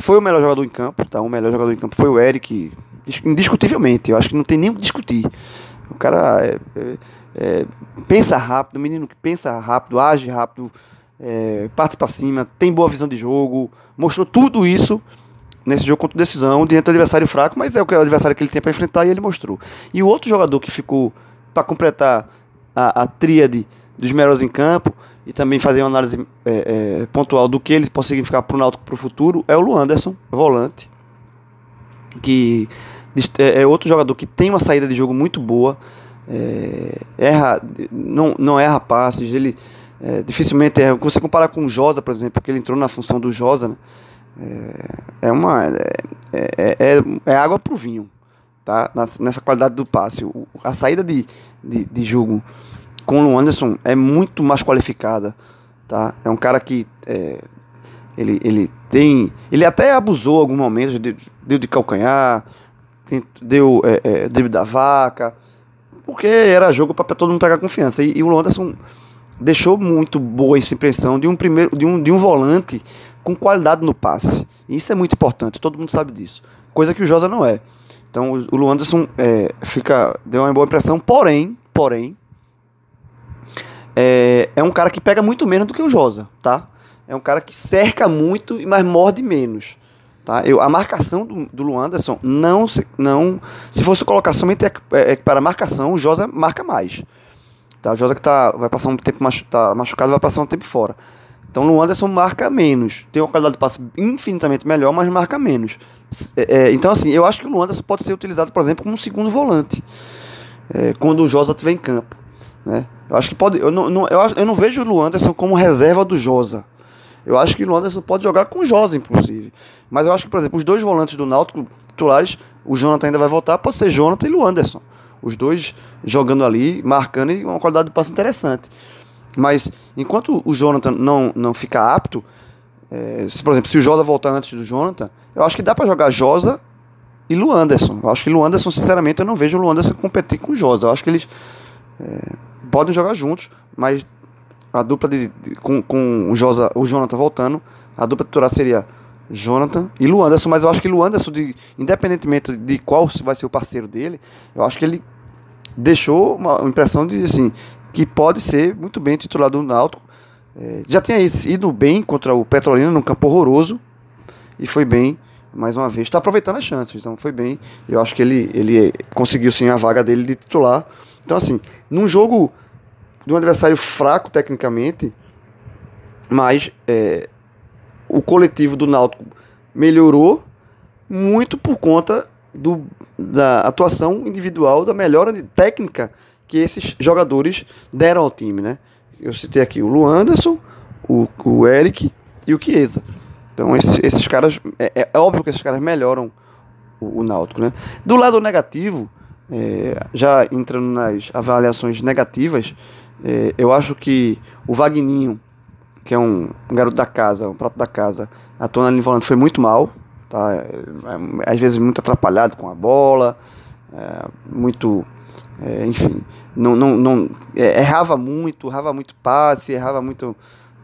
foi o melhor jogador em campo, tá? O melhor jogador em campo foi o Eric, indiscutivelmente, eu acho que não tem nem o que discutir. O cara é, é, é, pensa rápido, menino que pensa rápido, age rápido, é, parte para cima, tem boa visão de jogo, mostrou tudo isso nesse jogo contra decisão, diante do adversário fraco, mas é o, é o adversário que ele tem para enfrentar e ele mostrou. E o outro jogador que ficou para completar a, a tríade dos melhores em campo e também fazer uma análise é, é, pontual do que ele pode significar para o Náutico para o futuro é o Luanderson, volante, que é, é, outro jogador que tem uma saída de jogo muito boa, é, erra, não, não erra passes, ele é, dificilmente erra. Você comparar com o Josa, por exemplo, que ele entrou na função do Josa, né, é, é, uma, é, é, é água para o vinho tá? nessa qualidade do passe. a saída de, de, de jogo com o Anderson é muito mais qualificada. Tá? É um cara que é, ele, ele tem. Ele até abusou em algum momento, deu, deu de calcanhar, deu é, é, drible da vaca, porque era jogo para todo mundo pegar confiança. E, e, o Anderson deixou muito boa essa impressão de um primeiro de um, de um volante com qualidade no passe. E isso é muito importante, todo mundo sabe disso. Coisa que o Josa não é. Então o Luanderson é, fica, deu uma boa impressão, porém, porém, é, é um cara que pega muito menos do que o Josa, tá? É um cara que cerca muito, mas morde menos. Tá? Eu, a marcação do, do Luanderson não se, não se fosse colocar somente é, é, para marcação, o Josa marca mais. Tá? O Josa que tá, vai passar um tempo machu, tá machucado vai passar um tempo fora. Então o Luanderson marca menos. Tem uma qualidade de passe infinitamente melhor, mas marca menos. É, é, então, assim, eu acho que o Luanderson pode ser utilizado, por exemplo, como um segundo volante. É, quando o Josa estiver em campo. Né? Eu acho que pode. Eu não, não, eu, eu não vejo o Luanderson como reserva do Josa. Eu acho que o Luanderson pode jogar com o Josa, inclusive. Mas eu acho que, por exemplo, os dois volantes do Náutico titulares, o Jonathan ainda vai voltar, pode ser Jonathan e Luanderson. Os dois jogando ali, marcando e uma qualidade de passe interessante. Mas enquanto o Jonathan não, não fica apto, é, se, por exemplo, se o Josa voltar antes do Jonathan, eu acho que dá para jogar Josa e Luanderson. Eu acho que Luanderson, sinceramente, eu não vejo o Luanderson competir com o Josa. Eu acho que eles é, podem jogar juntos, mas a dupla de, de, com, com o, Josa, o Jonathan voltando, a dupla titular seria Jonathan e Luanderson, mas eu acho que Luanderson, de, independentemente de qual vai ser o parceiro dele, eu acho que ele deixou uma impressão de assim, que pode ser muito bem titular do Náutico. É, já tinha ido bem contra o Petrolina num campo horroroso e foi bem mais uma vez. Está aproveitando as chances, então foi bem. Eu acho que ele, ele conseguiu sim a vaga dele de titular. Então, assim, num jogo de um adversário fraco tecnicamente, mas é, o coletivo do Náutico melhorou muito por conta do, da atuação individual, da melhora de técnica que esses jogadores deram ao time, né? Eu citei aqui o Luanderson, o, o Eric e o Chiesa. Então esses, esses caras, é, é, óbvio que esses caras melhoram o, o Náutico, né? Do lado negativo, é, já entrando nas avaliações negativas, é, eu acho que o Vagninho que é um, um garoto da casa, um prato da casa, atuando ali no volante foi muito mal, tá? É, às vezes muito atrapalhado com a bola, é, muito, é, enfim, não, não, não é, errava muito, errava muito passe, errava muito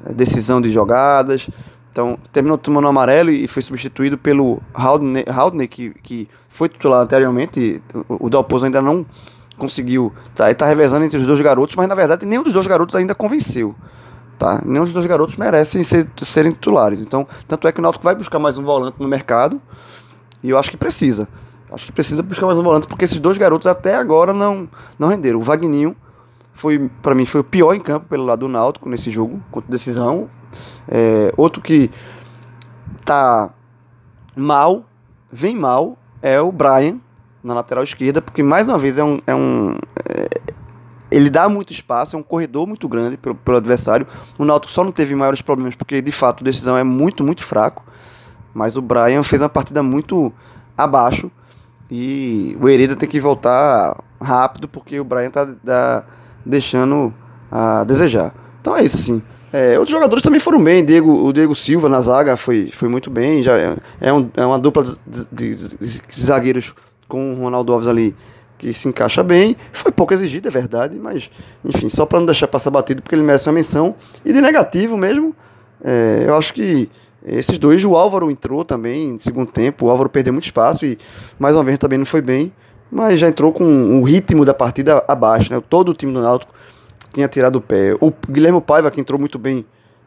é, decisão de jogadas. Então, terminou tomando amarelo e foi substituído pelo Haldney, que, que foi titular anteriormente. O Dalpozo ainda não conseguiu. Tá, tá revezando entre os dois garotos, mas na verdade nenhum dos dois garotos ainda convenceu. Tá? Nenhum dos dois garotos merecem ser, serem titulares. Então, tanto é que o Náutico vai buscar mais um volante no mercado. E eu acho que precisa. Acho que precisa buscar mais um volante, porque esses dois garotos até agora não, não renderam. O Vagninho foi, para mim, foi o pior em campo pelo lado do Náutico nesse jogo, contra decisão. É, outro que tá mal, vem mal, é o Brian, na lateral esquerda, porque mais uma vez é um. É um é, ele dá muito espaço, é um corredor muito grande pelo, pelo adversário. O Náutico só não teve maiores problemas porque de fato a decisão é muito, muito fraco. Mas o Brian fez uma partida muito abaixo e o Hereda tem que voltar rápido porque o Brian tá, tá deixando a desejar. Então é isso assim. É, outros jogadores também foram bem. Diego, o Diego Silva na zaga foi, foi muito bem. Já é, é, um, é uma dupla de, de, de, de zagueiros com o Ronaldo Alves ali que se encaixa bem. Foi pouco exigido, é verdade, mas enfim, só para não deixar passar batido, porque ele merece uma menção. E de negativo mesmo, é, eu acho que esses dois, o Álvaro entrou também no segundo tempo, o Álvaro perdeu muito espaço e mais uma vez também não foi bem, mas já entrou com o ritmo da partida abaixo, né? Todo o time do Náutico tinha tirado o pé. O Guilherme Paiva, que entrou muito bem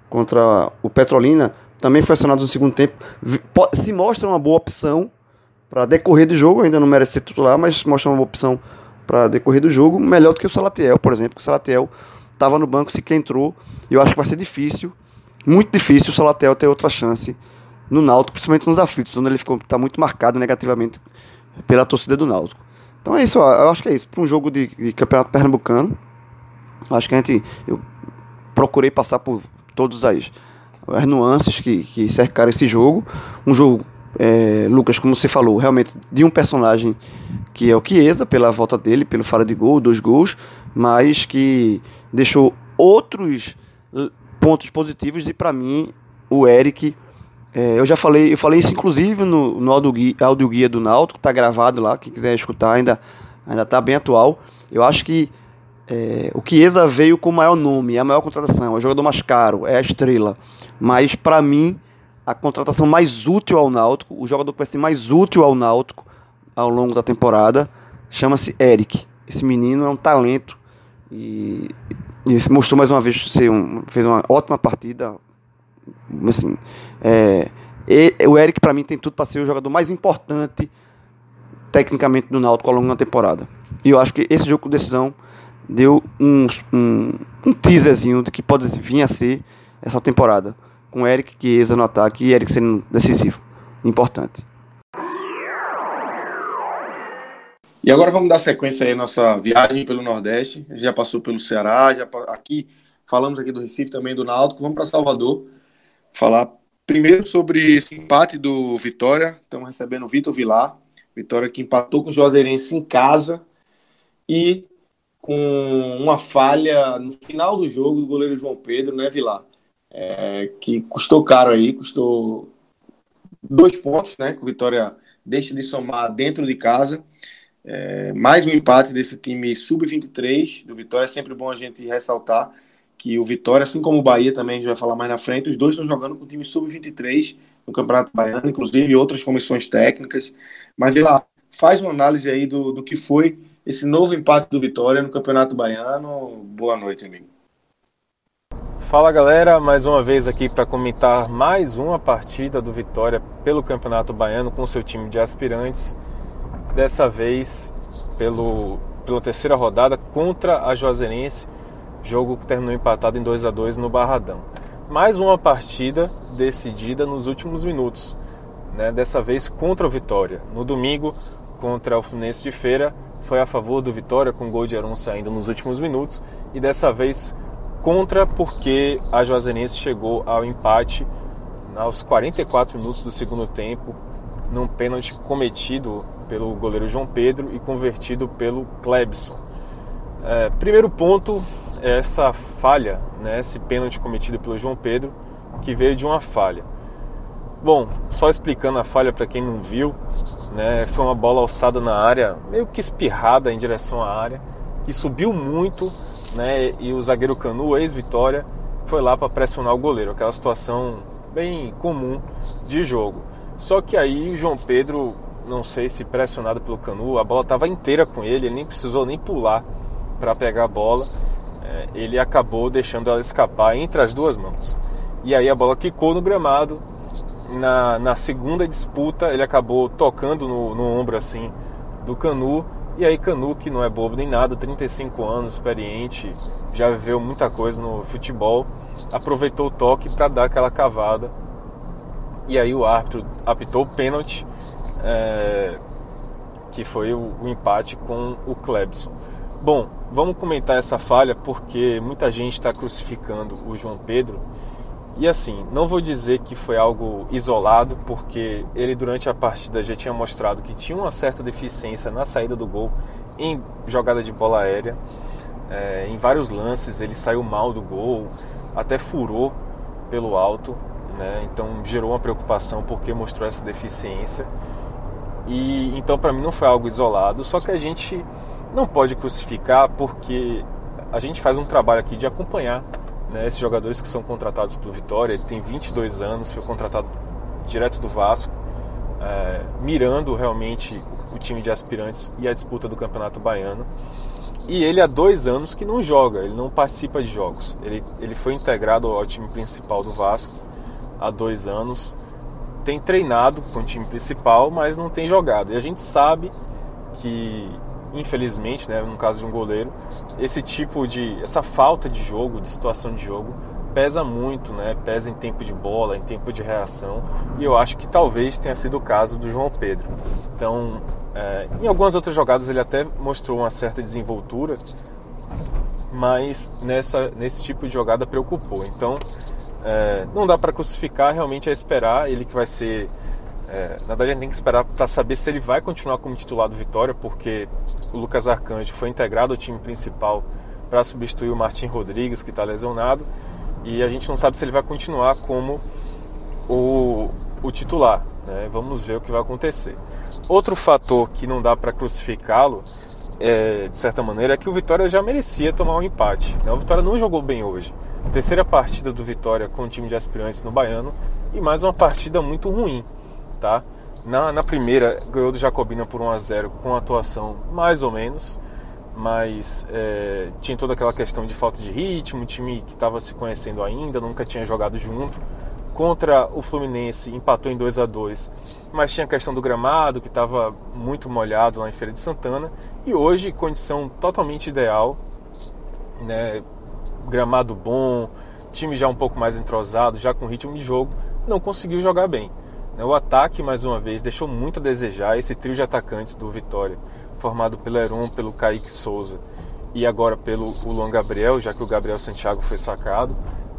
contra o Petrolina, também foi acionado no segundo tempo. Se mostra uma boa opção para decorrer do jogo, ainda não merece ser titular, mas mostra uma opção para decorrer do jogo, melhor do que o Salatiel, por exemplo, que o Salatiel estava no banco, se que entrou, e eu acho que vai ser difícil, muito difícil o Salatiel ter outra chance no Náutico, principalmente nos aflitos, onde ele ficou tá muito marcado negativamente pela torcida do Náutico. Então é isso, eu acho que é isso, para um jogo de, de campeonato pernambucano, acho que a gente eu procurei passar por todas as, as nuances que, que cercaram esse jogo, um jogo é, Lucas, como você falou, realmente de um personagem que é o Chiesa, pela volta dele, pelo fara de gol, dois gols, mas que deixou outros pontos positivos e para mim o Eric é, eu já falei, eu falei isso inclusive no, no audio, guia, audio guia do Náutico, tá gravado lá, quem quiser escutar ainda ainda tá bem atual. Eu acho que é, o Chiesa veio com o maior nome, é a maior contratação, é o jogador mais caro, é a estrela. Mas para mim a contratação mais útil ao Náutico, o jogador que vai ser mais útil ao Náutico ao longo da temporada, chama-se Eric. Esse menino é um talento e, e mostrou mais uma vez ser um, fez uma ótima partida. Assim, é, e, o Eric para mim tem tudo para ser o jogador mais importante tecnicamente do Náutico ao longo da temporada. E eu acho que esse jogo com decisão deu um, um, um teaserzinho do que pode vir a ser essa temporada com Eric Chiesa no ataque e Eric sendo decisivo. Importante. E agora vamos dar sequência aí à nossa viagem pelo Nordeste. Já passou pelo Ceará, já aqui falamos aqui do Recife também do Náutico. Vamos para Salvador falar primeiro sobre esse empate do Vitória. Estamos recebendo o Vitor Vilar. Vitória que empatou com o Juazeirense em casa e com uma falha no final do jogo do goleiro João Pedro, né, Vilar? É, que custou caro aí, custou dois pontos, né? Que o Vitória deixa de somar dentro de casa. É, mais um empate desse time sub-23 do Vitória. É sempre bom a gente ressaltar que o Vitória, assim como o Bahia também, a gente vai falar mais na frente, os dois estão jogando com o time sub-23 no Campeonato Baiano, inclusive outras comissões técnicas. Mas, lá, faz uma análise aí do, do que foi esse novo empate do Vitória no Campeonato Baiano. Boa noite, amigo. Fala galera, mais uma vez aqui para comentar mais uma partida do Vitória pelo Campeonato Baiano com seu time de aspirantes. Dessa vez pelo, pela terceira rodada contra a Juazeirense, jogo que terminou empatado em 2 a 2 no Barradão. Mais uma partida decidida nos últimos minutos, né? dessa vez contra o Vitória. No domingo, contra o Fluminense de Feira, foi a favor do Vitória com gol de Aron saindo nos últimos minutos e dessa vez contra porque a Juazeirense chegou ao empate aos 44 minutos do segundo tempo, num pênalti cometido pelo goleiro João Pedro e convertido pelo Klebson. É, primeiro ponto essa falha, né, esse pênalti cometido pelo João Pedro, que veio de uma falha. Bom, só explicando a falha para quem não viu, né, foi uma bola alçada na área, meio que espirrada em direção à área, que subiu muito, né, e o zagueiro Canu, ex-Vitória, foi lá para pressionar o goleiro, aquela situação bem comum de jogo. Só que aí o João Pedro, não sei se pressionado pelo Canu, a bola estava inteira com ele, ele nem precisou nem pular para pegar a bola, é, ele acabou deixando ela escapar entre as duas mãos. E aí a bola quicou no gramado. Na, na segunda disputa ele acabou tocando no, no ombro assim do Canu e aí Canu, que não é bobo nem nada, 35 anos, experiente, já viveu muita coisa no futebol, aproveitou o toque para dar aquela cavada. E aí o árbitro apitou o pênalti, é, que foi o, o, empate com o Klebson. Bom, vamos comentar essa falha porque muita gente está crucificando o João Pedro. E assim, não vou dizer que foi algo isolado, porque ele durante a partida já tinha mostrado que tinha uma certa deficiência na saída do gol em jogada de bola aérea. É, em vários lances ele saiu mal do gol, até furou pelo alto, né? então gerou uma preocupação porque mostrou essa deficiência. E então para mim não foi algo isolado, só que a gente não pode crucificar porque a gente faz um trabalho aqui de acompanhar né, esses jogadores que são contratados pelo Vitória. Ele tem 22 anos, foi contratado direto do Vasco, é, mirando realmente o time de aspirantes e a disputa do Campeonato Baiano. E ele há dois anos que não joga, ele não participa de jogos. Ele, ele foi integrado ao time principal do Vasco há dois anos. Tem treinado com o time principal, mas não tem jogado. E a gente sabe que infelizmente, né, no caso de um goleiro, esse tipo de essa falta de jogo, de situação de jogo pesa muito, né? Pesa em tempo de bola, em tempo de reação, e eu acho que talvez tenha sido o caso do João Pedro. Então, é, em algumas outras jogadas ele até mostrou uma certa desenvoltura, mas nessa nesse tipo de jogada preocupou. Então, é, não dá para crucificar, realmente é esperar ele que vai ser é, na verdade, a gente tem que esperar para saber se ele vai continuar como titular do Vitória, porque o Lucas Arcanjo foi integrado ao time principal para substituir o Martin Rodrigues, que está lesionado, e a gente não sabe se ele vai continuar como o, o titular. Né? Vamos ver o que vai acontecer. Outro fator que não dá para crucificá-lo, é, de certa maneira, é que o Vitória já merecia tomar um empate. Né? O Vitória não jogou bem hoje. Terceira partida do Vitória com o time de aspirantes no Baiano e mais uma partida muito ruim tá? Na, na primeira, ganhou do Jacobina por 1 a 0 com atuação mais ou menos, mas é, tinha toda aquela questão de falta de ritmo, time que estava se conhecendo ainda, nunca tinha jogado junto. Contra o Fluminense empatou em 2 a 2 mas tinha a questão do gramado que estava muito molhado lá em Feira de Santana. E hoje, condição totalmente ideal, né? gramado bom, time já um pouco mais entrosado, já com ritmo de jogo, não conseguiu jogar bem. Né, o ataque, mais uma vez, deixou muito a desejar. Esse trio de atacantes do Vitória, formado pelo Heron, pelo Kaique Souza e agora pelo Luan Gabriel, já que o Gabriel Santiago foi sacado,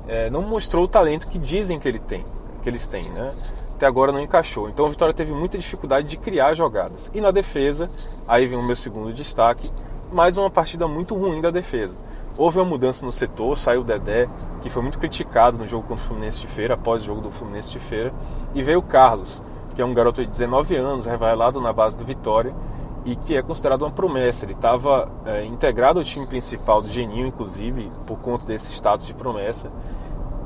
é, não mostrou o talento que dizem que ele tem, que eles têm, né? Até agora não encaixou. Então o Vitória teve muita dificuldade de criar jogadas. E na defesa, aí vem o meu segundo destaque, mais uma partida muito ruim da defesa. Houve uma mudança no setor, saiu o Dedé, que foi muito criticado no jogo contra o Fluminense de Feira, após o jogo do Fluminense de Feira, e veio o Carlos, que é um garoto de 19 anos, revelado na base do Vitória, e que é considerado uma promessa. Ele estava é, integrado ao time principal do Geninho, inclusive, por conta desse status de promessa.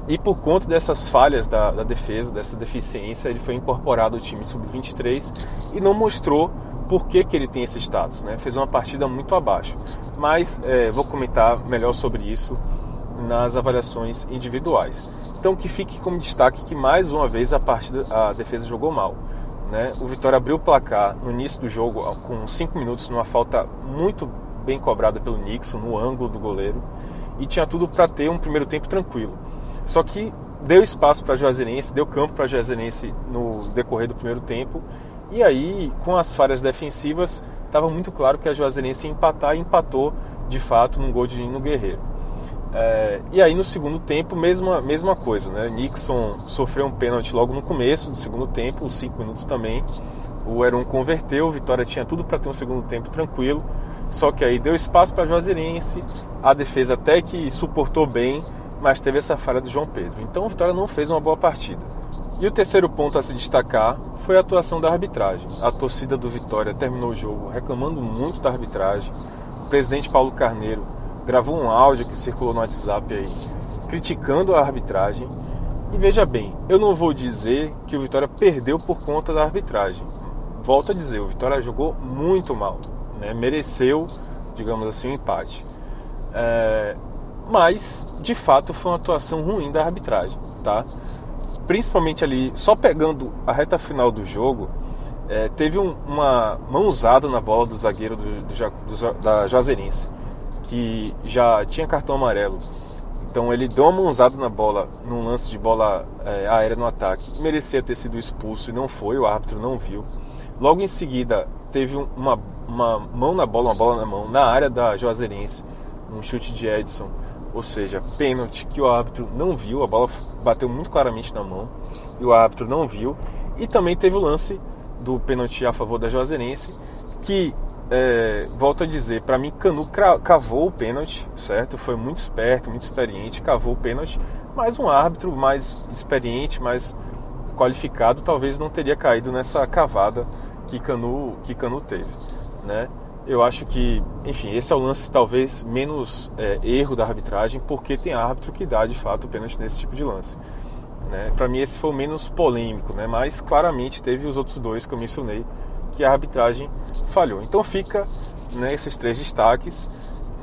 E por conta dessas falhas da, da defesa, dessa deficiência, ele foi incorporado ao time sub-23 e não mostrou por que, que ele tem esse status. Né? Fez uma partida muito abaixo. Mas é, vou comentar melhor sobre isso nas avaliações individuais. Então que fique como destaque que mais uma vez a partida, a defesa jogou mal. Né? O Vitória abriu o placar no início do jogo com 5 minutos numa falta muito bem cobrada pelo Nixon no ângulo do goleiro e tinha tudo para ter um primeiro tempo tranquilo. Só que deu espaço para Juazeirense, deu campo para Juazeirense no decorrer do primeiro tempo e aí, com as falhas defensivas, estava muito claro que a Juazeirense ia empatar e empatou de fato num gol de Nino Guerreiro. É, e aí no segundo tempo, mesma, mesma coisa, né? Nixon sofreu um pênalti logo no começo do segundo tempo, os cinco minutos também. O Heron converteu, Vitória tinha tudo para ter um segundo tempo tranquilo, Só que aí deu espaço para Juazeirense, a defesa até que suportou bem, mas teve essa falha do João Pedro. Então o Vitória não fez uma boa partida. E o terceiro ponto a se destacar foi a atuação da arbitragem. A torcida do Vitória terminou o jogo reclamando muito da arbitragem. O presidente Paulo Carneiro gravou um áudio que circulou no WhatsApp aí, criticando a arbitragem. E veja bem, eu não vou dizer que o Vitória perdeu por conta da arbitragem. Volto a dizer, o Vitória jogou muito mal, né? mereceu, digamos assim, um empate. É... Mas, de fato, foi uma atuação ruim da arbitragem, tá? principalmente ali, só pegando a reta final do jogo, é, teve um, uma mão usada na bola do zagueiro do, do, do, da Juazeirense, que já tinha cartão amarelo. Então ele deu uma mãozada na bola, num lance de bola é, aérea no ataque. Merecia ter sido expulso e não foi, o árbitro não viu. Logo em seguida, teve uma, uma mão na bola, uma bola na mão, na área da Juazeirense, um chute de Edson ou seja, pênalti que o árbitro não viu, a bola bateu muito claramente na mão e o árbitro não viu. E também teve o lance do pênalti a favor da Juazeirense, que, é, volto a dizer, para mim Canu cavou o pênalti, certo? Foi muito esperto, muito experiente, cavou o pênalti, mas um árbitro mais experiente, mais qualificado, talvez não teria caído nessa cavada que Canu, que Canu teve, né? Eu acho que, enfim, esse é o lance talvez menos é, erro da arbitragem, porque tem árbitro que dá de fato o pênalti nesse tipo de lance. Né? Para mim, esse foi o menos polêmico, né? mas claramente teve os outros dois que eu mencionei que a arbitragem falhou. Então fica né, esses três destaques.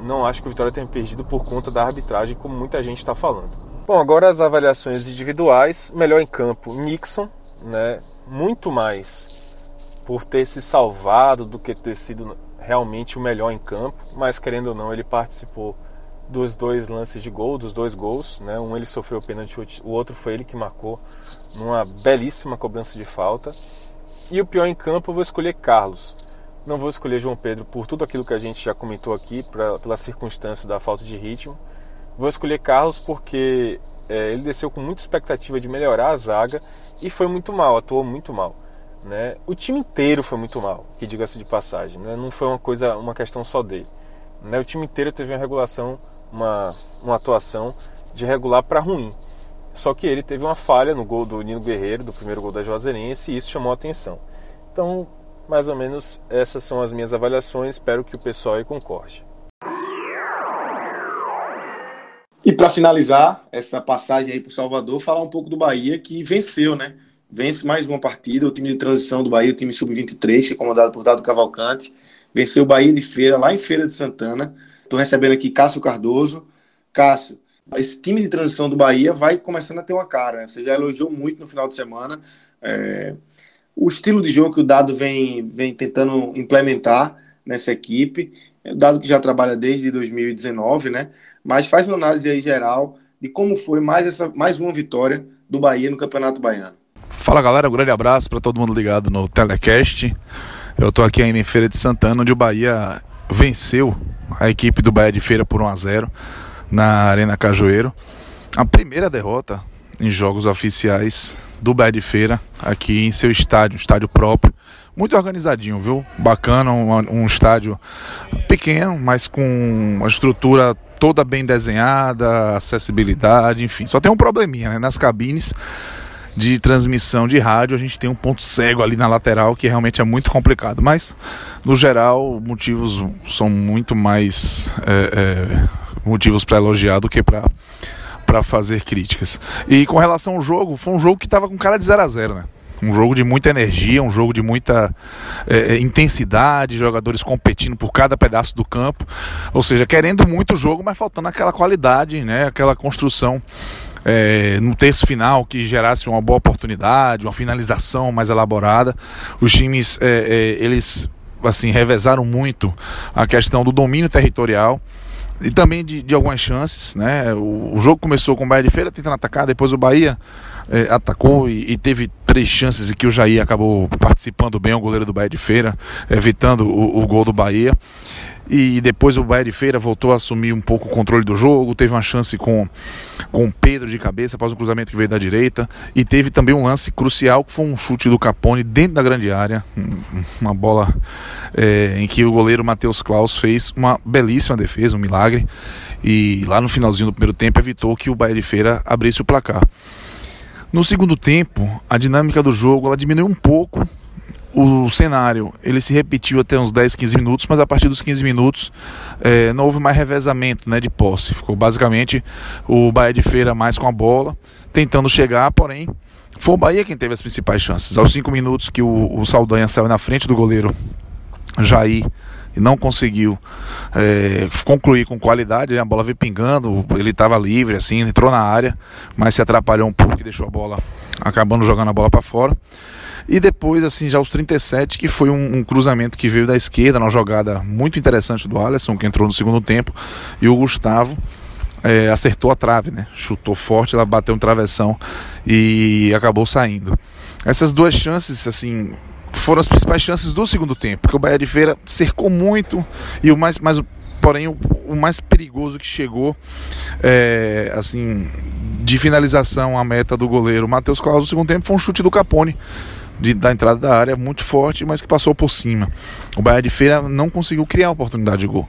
Não acho que o Vitória tenha perdido por conta da arbitragem, como muita gente está falando. Bom, agora as avaliações individuais. Melhor em campo, Nixon, né? muito mais por ter se salvado do que ter sido realmente o melhor em campo, mas querendo ou não, ele participou dos dois lances de gol, dos dois gols, né? Um ele sofreu o pênalti, o outro foi ele que marcou numa belíssima cobrança de falta. E o pior em campo eu vou escolher Carlos. Não vou escolher João Pedro por tudo aquilo que a gente já comentou aqui, pra, pela circunstância da falta de ritmo. Vou escolher Carlos porque é, ele desceu com muita expectativa de melhorar a zaga e foi muito mal, atuou muito mal. Né? O time inteiro foi muito mal, que diga-se de passagem. Né? Não foi uma coisa, uma questão só dele. Né? O time inteiro teve uma regulação, uma, uma atuação de regular para ruim. Só que ele teve uma falha no gol do Nino Guerreiro, do primeiro gol da Juazeirense, e isso chamou a atenção. Então, mais ou menos essas são as minhas avaliações. Espero que o pessoal aí concorde. E para finalizar essa passagem aí para o Salvador, falar um pouco do Bahia que venceu, né? Vence mais uma partida. O time de transição do Bahia, o time sub-23, é comandado por Dado Cavalcante, venceu o Bahia de Feira, lá em Feira de Santana. Estou recebendo aqui Cássio Cardoso. Cássio, esse time de transição do Bahia vai começando a ter uma cara. Né? Você já elogiou muito no final de semana. É... O estilo de jogo que o Dado vem, vem tentando implementar nessa equipe, o Dado que já trabalha desde 2019, né? Mas faz uma análise aí geral de como foi mais, essa, mais uma vitória do Bahia no Campeonato Baiano. Fala galera, um grande abraço para todo mundo ligado no Telecast. Eu tô aqui ainda em Feira de Santana, onde o Bahia venceu a equipe do Bahia de Feira por 1 a 0 na Arena Cajueiro. A primeira derrota em jogos oficiais do Bahia de Feira aqui em seu estádio, estádio próprio. Muito organizadinho, viu? Bacana, um, um estádio pequeno, mas com uma estrutura toda bem desenhada, acessibilidade, enfim. Só tem um probleminha né? nas cabines de transmissão de rádio, a gente tem um ponto cego ali na lateral que realmente é muito complicado. Mas, no geral, motivos são muito mais é, é, motivos para elogiar do que para para fazer críticas. E com relação ao jogo, foi um jogo que estava com cara de 0 a 0 né? Um jogo de muita energia, um jogo de muita é, é, intensidade, jogadores competindo por cada pedaço do campo. Ou seja, querendo muito o jogo, mas faltando aquela qualidade, né? aquela construção é, no terço final que gerasse uma boa oportunidade, uma finalização mais elaborada. Os times é, é, eles assim revezaram muito a questão do domínio territorial e também de, de algumas chances, né? O, o, jogo começou com o Bahia de Feira tentando atacar, depois o Bahia é, atacou e, e, teve três chances e que o Jair acabou participando bem, o goleiro do Bahia de Feira, evitando o, o gol do Bahia. E depois o Bahia de Feira voltou a assumir um pouco o controle do jogo, teve uma chance com, com Pedro de cabeça após um cruzamento que veio da direita, e teve também um lance crucial que foi um chute do Capone dentro da grande área, uma bola é, em que o goleiro Matheus Klaus fez uma belíssima defesa, um milagre, e lá no finalzinho do primeiro tempo evitou que o Bahia de Feira abrisse o placar. No segundo tempo, a dinâmica do jogo ela diminuiu um pouco, o cenário ele se repetiu até uns 10, 15 minutos, mas a partir dos 15 minutos é, não houve mais revezamento né, de posse. Ficou basicamente o Bahia de Feira mais com a bola, tentando chegar, porém foi o Bahia quem teve as principais chances. Aos 5 minutos que o, o Saldanha saiu na frente do goleiro Jair e não conseguiu é, concluir com qualidade, a bola veio pingando, ele estava livre, assim, entrou na área, mas se atrapalhou um pouco e deixou a bola, acabando jogando a bola para fora. E depois, assim, já os 37, que foi um, um, cruzamento que veio da esquerda, uma jogada muito interessante do Alisson, que entrou no segundo tempo, e o Gustavo é, acertou a trave, né? Chutou forte, ela bateu no travessão e acabou saindo. Essas duas chances, assim, foram as principais chances do segundo tempo, porque o Bahia de Feira cercou muito e o mais, mais porém o, o mais perigoso que chegou, é, assim, de finalização à meta do goleiro Matheus Claus no segundo tempo foi um chute do Capone de, da entrada da área muito forte, mas que passou por cima. O Bahia de Feira não conseguiu criar oportunidade de gol.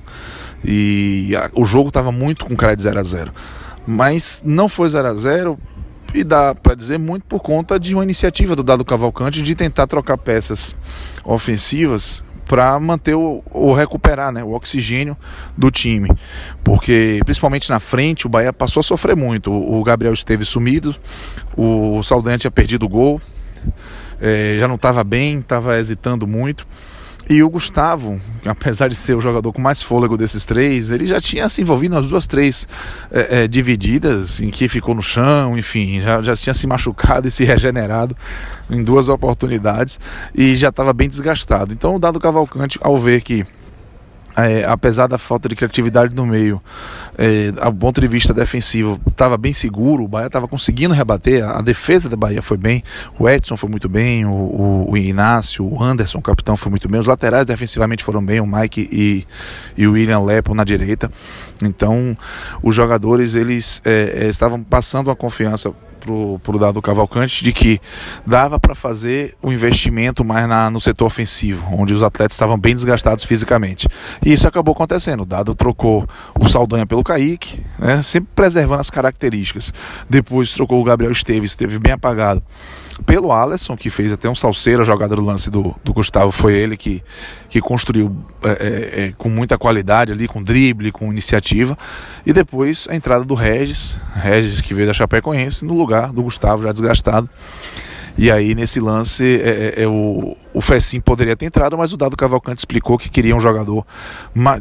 E a, o jogo estava muito com cara de 0 a 0 Mas não foi 0 a 0 e dá para dizer muito por conta de uma iniciativa do Dado Cavalcante de tentar trocar peças ofensivas para manter o, ou recuperar né, o oxigênio do time. Porque, principalmente na frente, o Bahia passou a sofrer muito. O, o Gabriel esteve sumido, o Saldanha tinha perdido o gol, é, já não estava bem, estava hesitando muito. E o Gustavo, apesar de ser o jogador com mais fôlego desses três, ele já tinha se envolvido nas duas três é, é, divididas, em que ficou no chão, enfim, já, já tinha se machucado e se regenerado em duas oportunidades e já estava bem desgastado. Então o Dado Cavalcante, ao ver que é, apesar da falta de criatividade no meio, é, a ponto de vista defensivo, estava bem seguro, o Bahia estava conseguindo rebater, a, a, defesa da Bahia foi bem, o Edson foi muito bem, o, o, o, Inácio, o Anderson, o capitão, foi muito bem, os laterais defensivamente foram bem, o Mike e, e o William Lepo na direita. Então, os jogadores eles é, é estavam passando uma confiança para o Dado Cavalcante de que dava para fazer o um investimento mais na, no setor ofensivo, onde os atletas estavam bem desgastados fisicamente. E isso acabou acontecendo. O Dado trocou o Saldanha pelo Kaique, né, sempre preservando as características. Depois trocou o Gabriel Esteves, esteve bem apagado pelo Alisson, que fez até um salseiro a jogada do lance do, do Gustavo. Foi ele que, que construiu é, é, é, com muita qualidade ali, com drible, com iniciativa. E depois a entrada do Regis, Regis que veio da Chapecoense, no lugar do Gustavo já desgastado. E aí, nesse lance, é, é, é, o, o poderia ter entrado, mas o Dado Cavalcante explicou que queria um jogador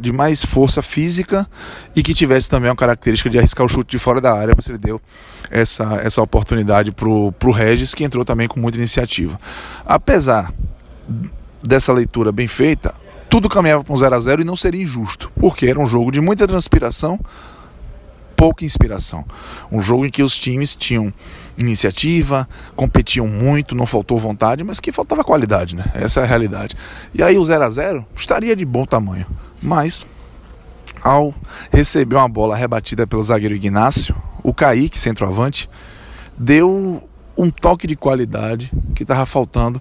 de mais força física e que tivesse também uma característica de arriscar o chute de fora da área, por isso ele deu essa, essa oportunidade para o Regis, que entrou também com muita iniciativa. Apesar dessa leitura bem feita, tudo caminhava para um 0 a 0 e não seria injusto, porque era um jogo de muita transpiração, pouca inspiração. Um jogo em que os times tinham iniciativa, competiam muito, não faltou vontade, mas que faltava qualidade, né? Essa é a realidade. E aí o 0 a 0 estaria de bom tamanho, mas ao receber uma bola rebatida pelo zagueiro Ignácio, o Kaique, centroavante, deu um toque de qualidade que estava faltando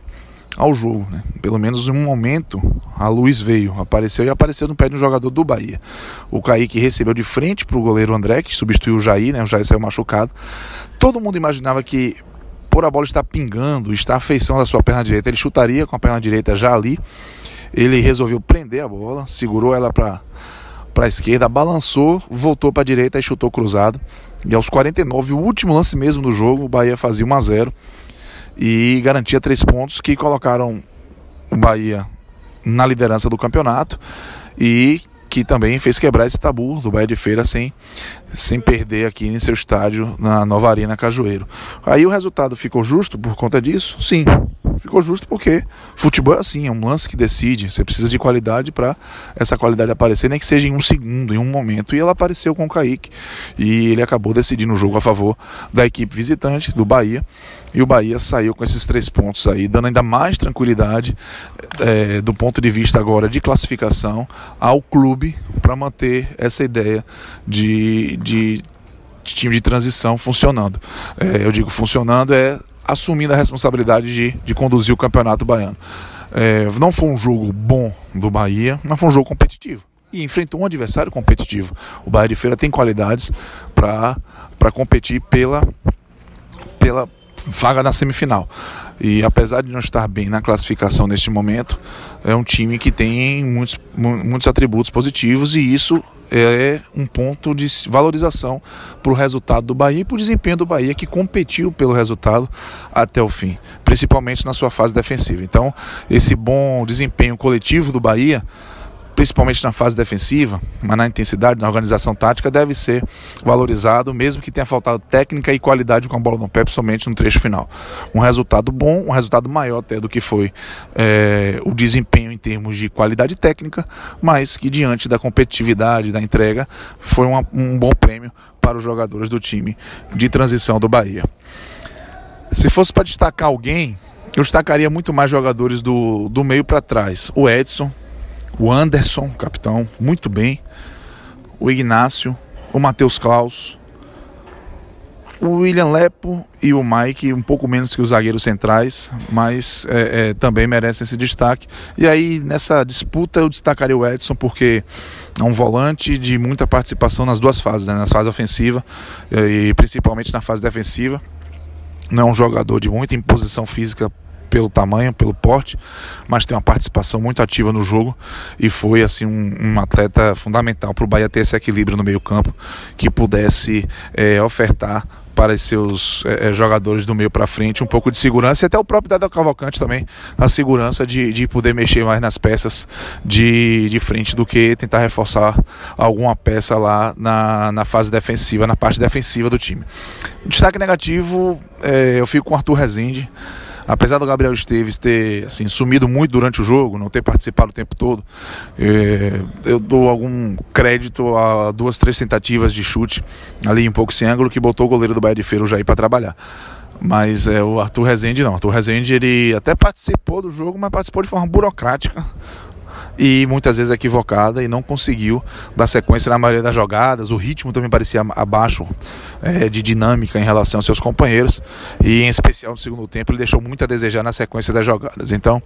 ao jogo. Né? Pelo menos em um momento a luz veio, apareceu e apareceu no pé de um jogador do Bahia. O Kaique recebeu de frente para o goleiro André, que substituiu o Jair, né? o Jair saiu machucado. Todo mundo imaginava que por a bola estar pingando, estar a feição da sua perna direita, ele chutaria com a perna direita já ali. Ele resolveu prender a bola, segurou ela para para a esquerda, balançou, voltou para a direita e chutou cruzado. E aos 49, o último lance mesmo do jogo, o Bahia fazia 1 a 0 e garantia três pontos que colocaram o Bahia na liderança do campeonato e que também fez quebrar esse tabu do Bahia de Feira sem, sem perder aqui em seu estádio na Nova Arena Cajueiro. Aí o resultado ficou justo por conta disso? Sim, Ficou justo porque futebol é assim, é um lance que decide. Você precisa de qualidade para essa qualidade aparecer, nem que seja em um segundo, em um momento. E ela apareceu com o Kaique. E ele acabou decidindo o jogo a favor da equipe visitante, do Bahia. E o Bahia saiu com esses três pontos aí, dando ainda mais tranquilidade é, do ponto de vista agora de classificação ao clube para manter essa ideia de, de time de transição funcionando. É, eu digo funcionando é assumindo a responsabilidade de, de conduzir o campeonato baiano. É, não foi um jogo bom do Bahia, mas foi um jogo competitivo. E enfrentou um adversário competitivo. O Bahia de Feira tem qualidades para competir pela, pela vaga na semifinal. E apesar de não estar bem na classificação neste momento, é um time que tem muitos, muitos atributos positivos e isso é um ponto de valorização para o resultado do Bahia e para o desempenho do Bahia, que competiu pelo resultado até o fim, principalmente na sua fase defensiva. Então, esse bom desempenho coletivo do Bahia principalmente na fase defensiva, mas na intensidade, na organização tática, deve ser valorizado, mesmo que tenha faltado técnica e qualidade com a bola no pé, principalmente no trecho final. Um resultado bom, um resultado maior até do que foi é, o desempenho em termos de qualidade técnica, mas que diante da competitividade, da entrega, foi uma, um bom prêmio para os jogadores do time de transição do Bahia. Se fosse para destacar alguém, eu destacaria muito mais jogadores do, do meio para trás. O Edson, o Anderson, capitão, muito bem, o Ignácio, o Matheus Klaus, o William Lepo e o Mike, um pouco menos que os zagueiros centrais, mas é, é, também merecem esse destaque. E aí, nessa disputa, eu destacaria o Edson, porque é um volante de muita participação nas duas fases, né? na fase ofensiva e principalmente na fase defensiva. Não é um jogador de muita imposição física pelo tamanho, pelo porte, mas tem uma participação muito ativa no jogo e foi assim um, um atleta fundamental para o Bahia ter esse equilíbrio no meio campo que pudesse é, ofertar para seus é, jogadores do meio para frente um pouco de segurança e até o próprio Dado Cavalcante também a segurança de, de poder mexer mais nas peças de, de frente do que tentar reforçar alguma peça lá na, na fase defensiva, na parte defensiva do time. Destaque negativo, é, eu fico com o Arthur Rezende apesar do Gabriel Esteves ter assim, sumido muito durante o jogo, não ter participado o tempo todo, é, eu dou algum crédito a duas, três tentativas de chute ali um pouco sem ângulo que botou o goleiro do Bahia de Feira já ir para trabalhar. Mas é, o Arthur Rezende não. Arthur Rezende ele até participou do jogo, mas participou de forma burocrática e muitas vezes equivocada e não conseguiu dar sequência na maioria das jogadas. O ritmo também parecia abaixo é, de dinâmica em relação aos seus companheiros e em especial no segundo tempo ele deixou muito a desejar na sequência das jogadas. Então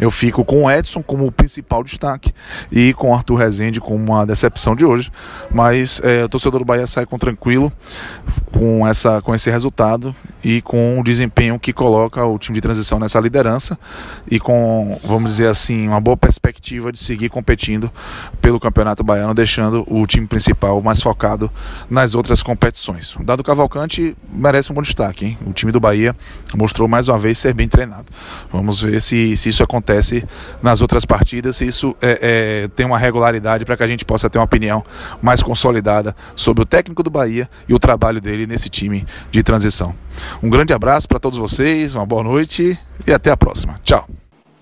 eu fico com o Edson como o principal destaque e com o Arthur Rezende como uma decepção de hoje, mas é, o torcedor do Bahia sai com tranquilo com, essa, com esse resultado e com o desempenho que coloca o time de transição nessa liderança e com, vamos dizer assim, uma boa perspectiva de seguir competindo pelo Campeonato Baiano, deixando o time principal mais focado nas outras competições. Dado Cavalcante merece um bom destaque, hein? O time do Bahia mostrou mais uma vez ser bem treinado. Vamos ver se, se isso acontece nas outras partidas, se isso é, é, tem uma regularidade para que a gente possa ter uma opinião mais consolidada sobre o técnico do Bahia e o trabalho dele nesse time de transição. Um grande abraço para todos vocês, uma boa noite e até a próxima. Tchau.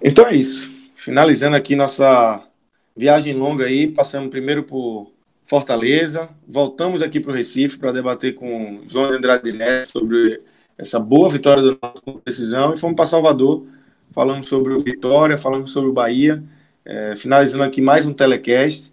Então é isso. Finalizando aqui nossa viagem longa aí, passamos primeiro por Fortaleza, voltamos aqui para o Recife para debater com João Andrade Neto sobre essa boa vitória do Náutico com decisão. E fomos para Salvador, falando sobre o Vitória, falando sobre o Bahia, é, finalizando aqui mais um telecast.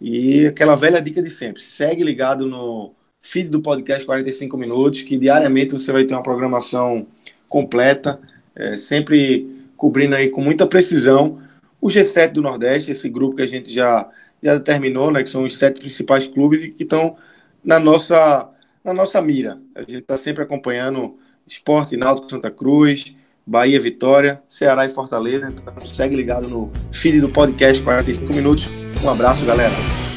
E aquela velha dica de sempre, segue ligado no feed do podcast 45 minutos, que diariamente você vai ter uma programação completa, é, sempre cobrindo aí com muita precisão o G7 do Nordeste, esse grupo que a gente já, já determinou, né, que são os sete principais clubes que estão na nossa, na nossa mira. A gente está sempre acompanhando Esporte, Náutico, Santa Cruz, Bahia, Vitória, Ceará e Fortaleza. Então segue ligado no feed do podcast 45 minutos. Um abraço, galera.